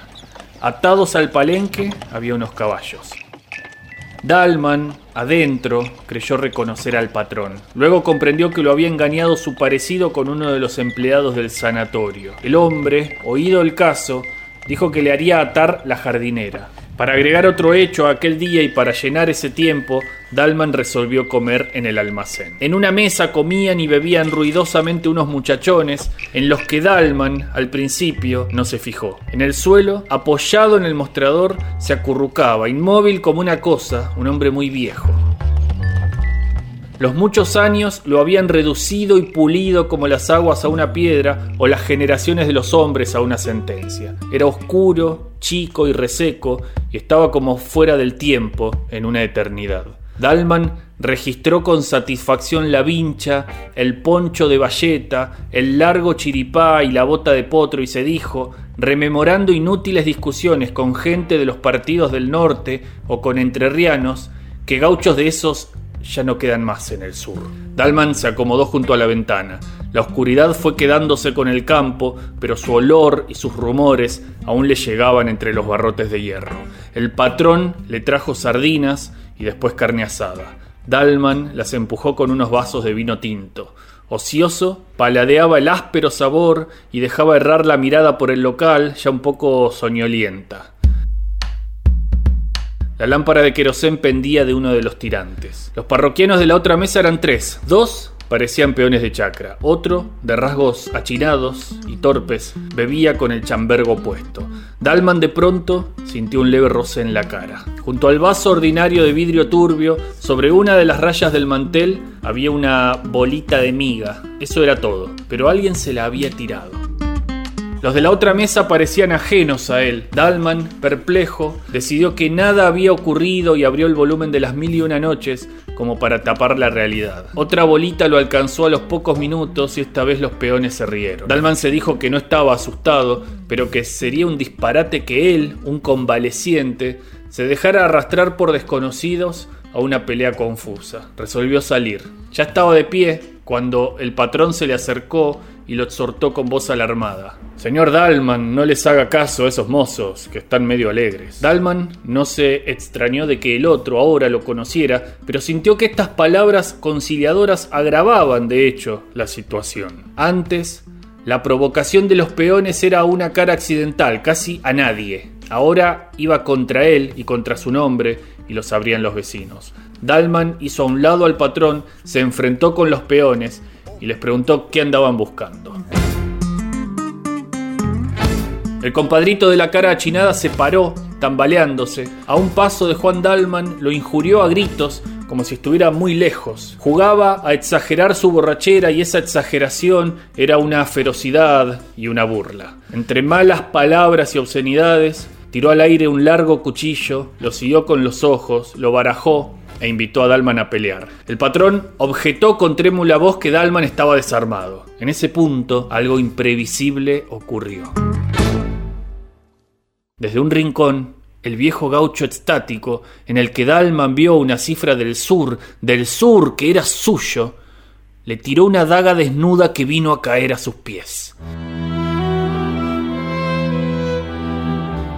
Atados al palenque había unos caballos. Dalman, adentro, creyó reconocer al patrón. Luego comprendió que lo había engañado su parecido con uno de los empleados del sanatorio. El hombre, oído el caso, dijo que le haría atar la jardinera. Para agregar otro hecho a aquel día y para llenar ese tiempo, Dalman resolvió comer en el almacén. En una mesa comían y bebían ruidosamente unos muchachones en los que Dalman al principio no se fijó. En el suelo, apoyado en el mostrador, se acurrucaba, inmóvil como una cosa, un hombre muy viejo. Los muchos años lo habían reducido y pulido como las aguas a una piedra o las generaciones de los hombres a una sentencia. Era oscuro, chico y reseco y estaba como fuera del tiempo en una eternidad. Dalman registró con satisfacción la vincha, el poncho de bayeta, el largo chiripá y la bota de potro y se dijo, rememorando inútiles discusiones con gente de los partidos del norte o con entrerrianos, que gauchos de esos ya no quedan más en el sur. Dalman se acomodó junto a la ventana. La oscuridad fue quedándose con el campo, pero su olor y sus rumores aún le llegaban entre los barrotes de hierro. El patrón le trajo sardinas y después carne asada. Dalman las empujó con unos vasos de vino tinto. Ocioso, paladeaba el áspero sabor y dejaba errar la mirada por el local, ya un poco soñolienta. La lámpara de querosén pendía de uno de los tirantes. Los parroquianos de la otra mesa eran tres. Dos parecían peones de chacra. Otro, de rasgos achinados y torpes, bebía con el chambergo puesto. Dalman de pronto sintió un leve roce en la cara. Junto al vaso ordinario de vidrio turbio, sobre una de las rayas del mantel, había una bolita de miga. Eso era todo, pero alguien se la había tirado. Los de la otra mesa parecían ajenos a él. Dalman, perplejo, decidió que nada había ocurrido y abrió el volumen de las mil y una noches como para tapar la realidad. Otra bolita lo alcanzó a los pocos minutos y esta vez los peones se rieron. Dalman se dijo que no estaba asustado, pero que sería un disparate que él, un convaleciente, se dejara arrastrar por desconocidos a una pelea confusa. Resolvió salir. Ya estaba de pie cuando el patrón se le acercó y lo exhortó con voz alarmada. Señor Dalman, no les haga caso a esos mozos, que están medio alegres. Dalman no se extrañó de que el otro ahora lo conociera, pero sintió que estas palabras conciliadoras agravaban, de hecho, la situación. Antes, la provocación de los peones era una cara accidental, casi a nadie. Ahora iba contra él y contra su nombre, y lo sabrían los vecinos. Dalman hizo a un lado al patrón, se enfrentó con los peones, y les preguntó qué andaban buscando. El compadrito de la cara achinada se paró, tambaleándose. A un paso de Juan Dalman lo injurió a gritos, como si estuviera muy lejos. Jugaba a exagerar su borrachera y esa exageración era una ferocidad y una burla. Entre malas palabras y obscenidades, tiró al aire un largo cuchillo, lo siguió con los ojos, lo barajó e invitó a Dalman a pelear. El patrón objetó con trémula voz que Dalman estaba desarmado. En ese punto, algo imprevisible ocurrió. Desde un rincón, el viejo gaucho estático, en el que Dalman vio una cifra del sur, del sur que era suyo, le tiró una daga desnuda que vino a caer a sus pies.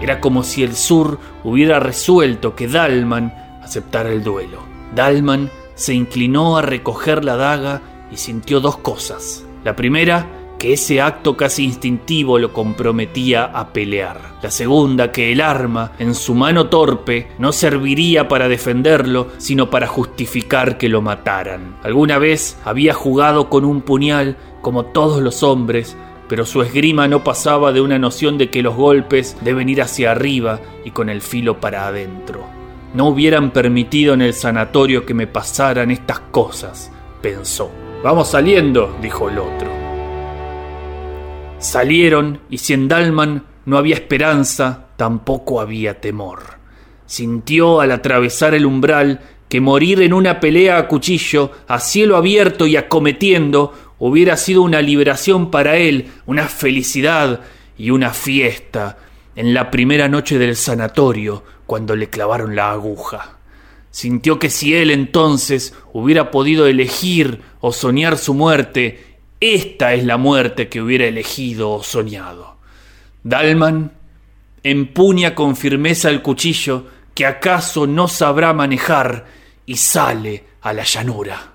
Era como si el sur hubiera resuelto que Dalman aceptara el duelo. Dalman se inclinó a recoger la daga y sintió dos cosas. La primera, que ese acto casi instintivo lo comprometía a pelear. La segunda, que el arma, en su mano torpe, no serviría para defenderlo, sino para justificar que lo mataran. Alguna vez había jugado con un puñal, como todos los hombres, pero su esgrima no pasaba de una noción de que los golpes deben ir hacia arriba y con el filo para adentro. No hubieran permitido en el sanatorio que me pasaran estas cosas, pensó. Vamos saliendo, dijo el otro. Salieron y si en Dalman no había esperanza, tampoco había temor. Sintió al atravesar el umbral que morir en una pelea a cuchillo, a cielo abierto y acometiendo, hubiera sido una liberación para él, una felicidad y una fiesta en la primera noche del sanatorio, cuando le clavaron la aguja. Sintió que si él entonces hubiera podido elegir o soñar su muerte, esta es la muerte que hubiera elegido o soñado. Dalman empuña con firmeza el cuchillo que acaso no sabrá manejar y sale a la llanura.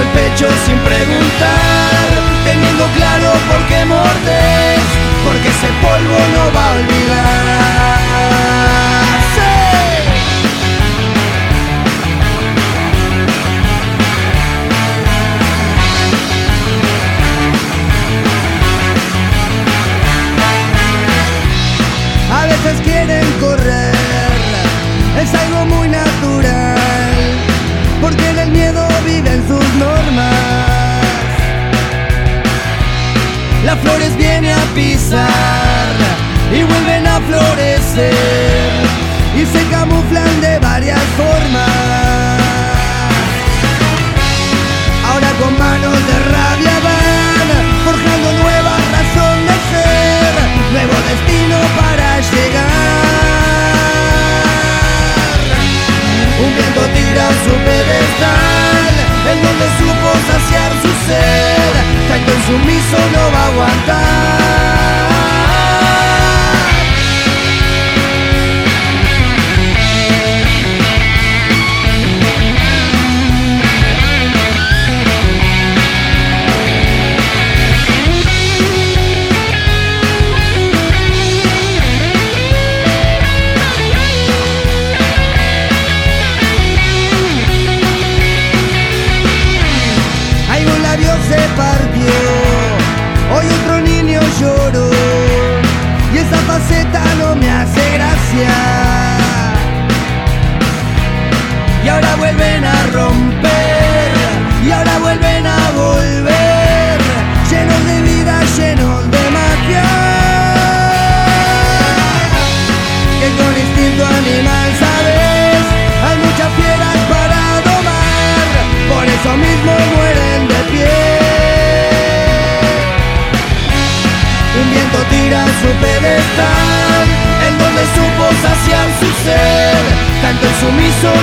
El pecho sin preguntar. Teniendo claro por qué mordes. Porque ese polvo no va a olvidar. A veces quieren correr, es algo muy natural, porque en el miedo viven sus normas. Las flores vienen a pisar y vuelven a florecer y se camuflan de varias formas. Ahora con manos de rabia van forjando nueva razón de ser, nuevo destino para llegar. Un viento tira su pedestal, donde supo saciar su sed, tanto insumiso no va a aguantar.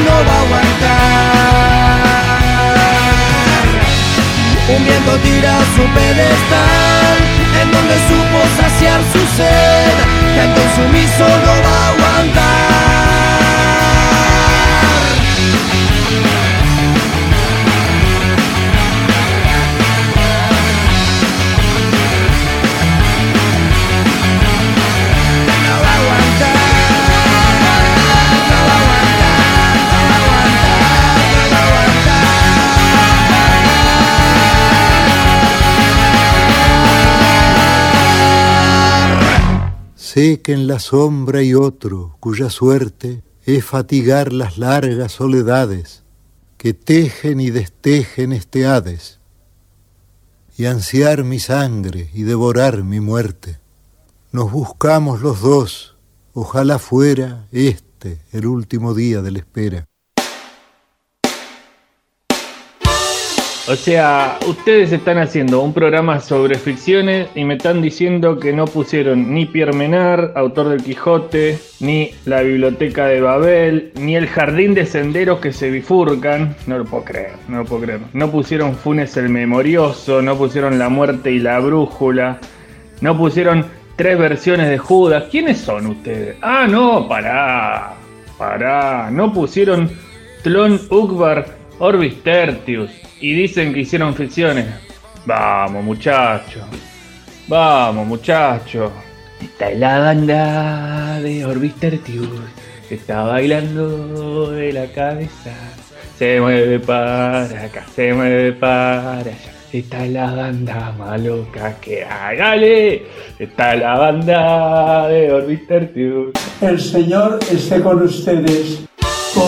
No va a aguantar. Un viento tira su pedestal, en donde supo saciar su sed, tanto el sumiso no va a aguantar. Que en la sombra hay otro cuya suerte es fatigar las largas soledades que tejen y destejen este Hades, y ansiar mi sangre y devorar mi muerte. Nos buscamos los dos, ojalá fuera este el último día de la espera. O sea, ustedes están haciendo un programa sobre ficciones y me están diciendo que no pusieron ni Pierre Menard, autor del Quijote, ni la Biblioteca de Babel, ni el Jardín de Senderos que se bifurcan. No lo puedo creer, no lo puedo creer. No pusieron Funes el Memorioso, no pusieron La Muerte y la Brújula, no pusieron tres versiones de Judas. ¿Quiénes son ustedes? Ah, no, pará, pará. No pusieron Tlon Ukbar Orbis Tertius y dicen que hicieron ficciones. Vamos, muchachos. Vamos, muchachos. Esta es la banda de Orbis Tertius. Está bailando de la cabeza. Se mueve para acá, se mueve para allá. Esta es la banda más loca que hay. ¡Dale! Está la banda de Orbis Tertius. El Señor esté con ustedes.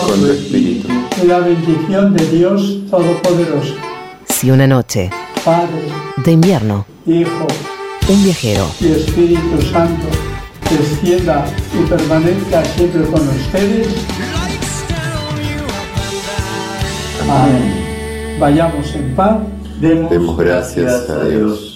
Con tu espíritu. Que la bendición de Dios Todopoderoso, Si una noche Padre, de invierno, Hijo un viajero y Espíritu Santo descienda y permanezca siempre con ustedes. Amén. Vayamos en paz. Demos, Demos gracias a Dios.